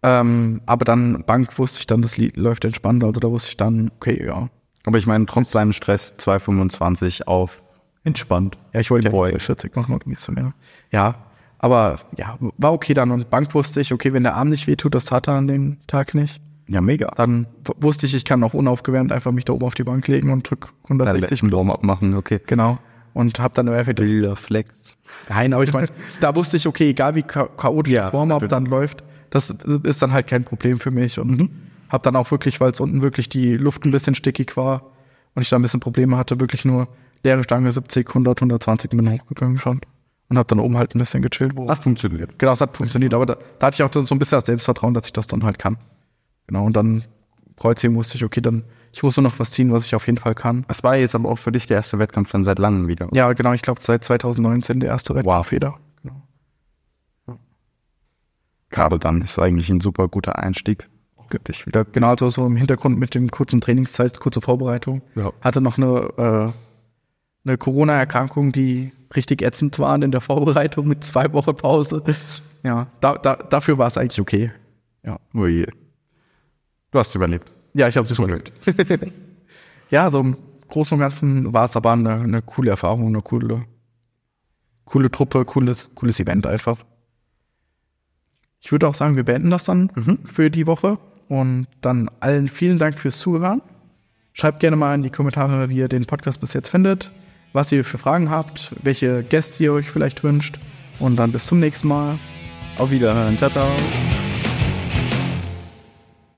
ähm, aber dann Bank wusste ich dann, das Lied läuft entspannt, also da wusste ich dann, okay, ja. Aber ich meine, trotz deinem Stress 225 auf entspannt. Ja, ich wollte ja Boy. 40 machen oder so mehr. Ja, aber ja, war okay dann und Bank wusste ich, okay, wenn der Arm nicht wehtut, das tat er an dem Tag nicht. Ja, mega. Dann wusste ich, ich kann auch unaufgewärmt einfach mich da oben auf die Bank legen und drück Deinen 160 letzten Warm-up machen, okay. Genau. Und hab dann einfach Bilder, Flex. Nein, aber ich meine, <laughs> da wusste ich, okay, egal wie cha chaotisch Ja, das Warm-up dann läuft, das ist dann halt kein Problem für mich. Und Mhm. hab dann auch wirklich, weil es unten wirklich die Luft ein bisschen stickig war und ich da ein bisschen Probleme hatte, wirklich nur leere Stange 70, 100, 120 bin hochgegangen schon. Und hab dann oben halt ein bisschen gechillt. Wo Hat funktioniert. genau, es hat funktioniert, aber da, da hatte ich auch so ein bisschen das Selbstvertrauen, dass ich das dann halt kann. Genau, und dann Kreuzheben wusste ich, okay, dann, ich muss nur noch was ziehen, was ich auf jeden Fall kann. Es war jetzt aber auch für dich der erste Wettkampf dann seit langem wieder. Ja, genau, ich glaube seit 2019 der erste Wettkampf wieder. Gerade dann ist eigentlich ein super guter Einstieg. Gibt dich wieder. Genau, also so im Hintergrund mit dem kurzen Trainingszeit, kurze Vorbereitung. Ja. Hatte noch eine, äh, eine Corona-Erkrankung, die richtig ätzend war in der Vorbereitung mit zwei Wochen Pause. <laughs> Ja, da, da, dafür war es eigentlich okay. Ja, Oh je. Du hast überlebt. ja ich habe es überlebt. <laughs> ja, so im Großen und Ganzen war es aber eine, eine coole Erfahrung, eine coole, coole Truppe, cooles, cooles Event einfach. Ich würde auch sagen, wir beenden das dann für die Woche und dann allen vielen Dank fürs Zuhören. Schreibt gerne mal in die Kommentare, wie ihr den Podcast bis jetzt findet, was ihr für Fragen habt, welche Gäste ihr euch vielleicht wünscht und dann bis zum nächsten Mal. Auf Wiederhören. Ciao, ciao.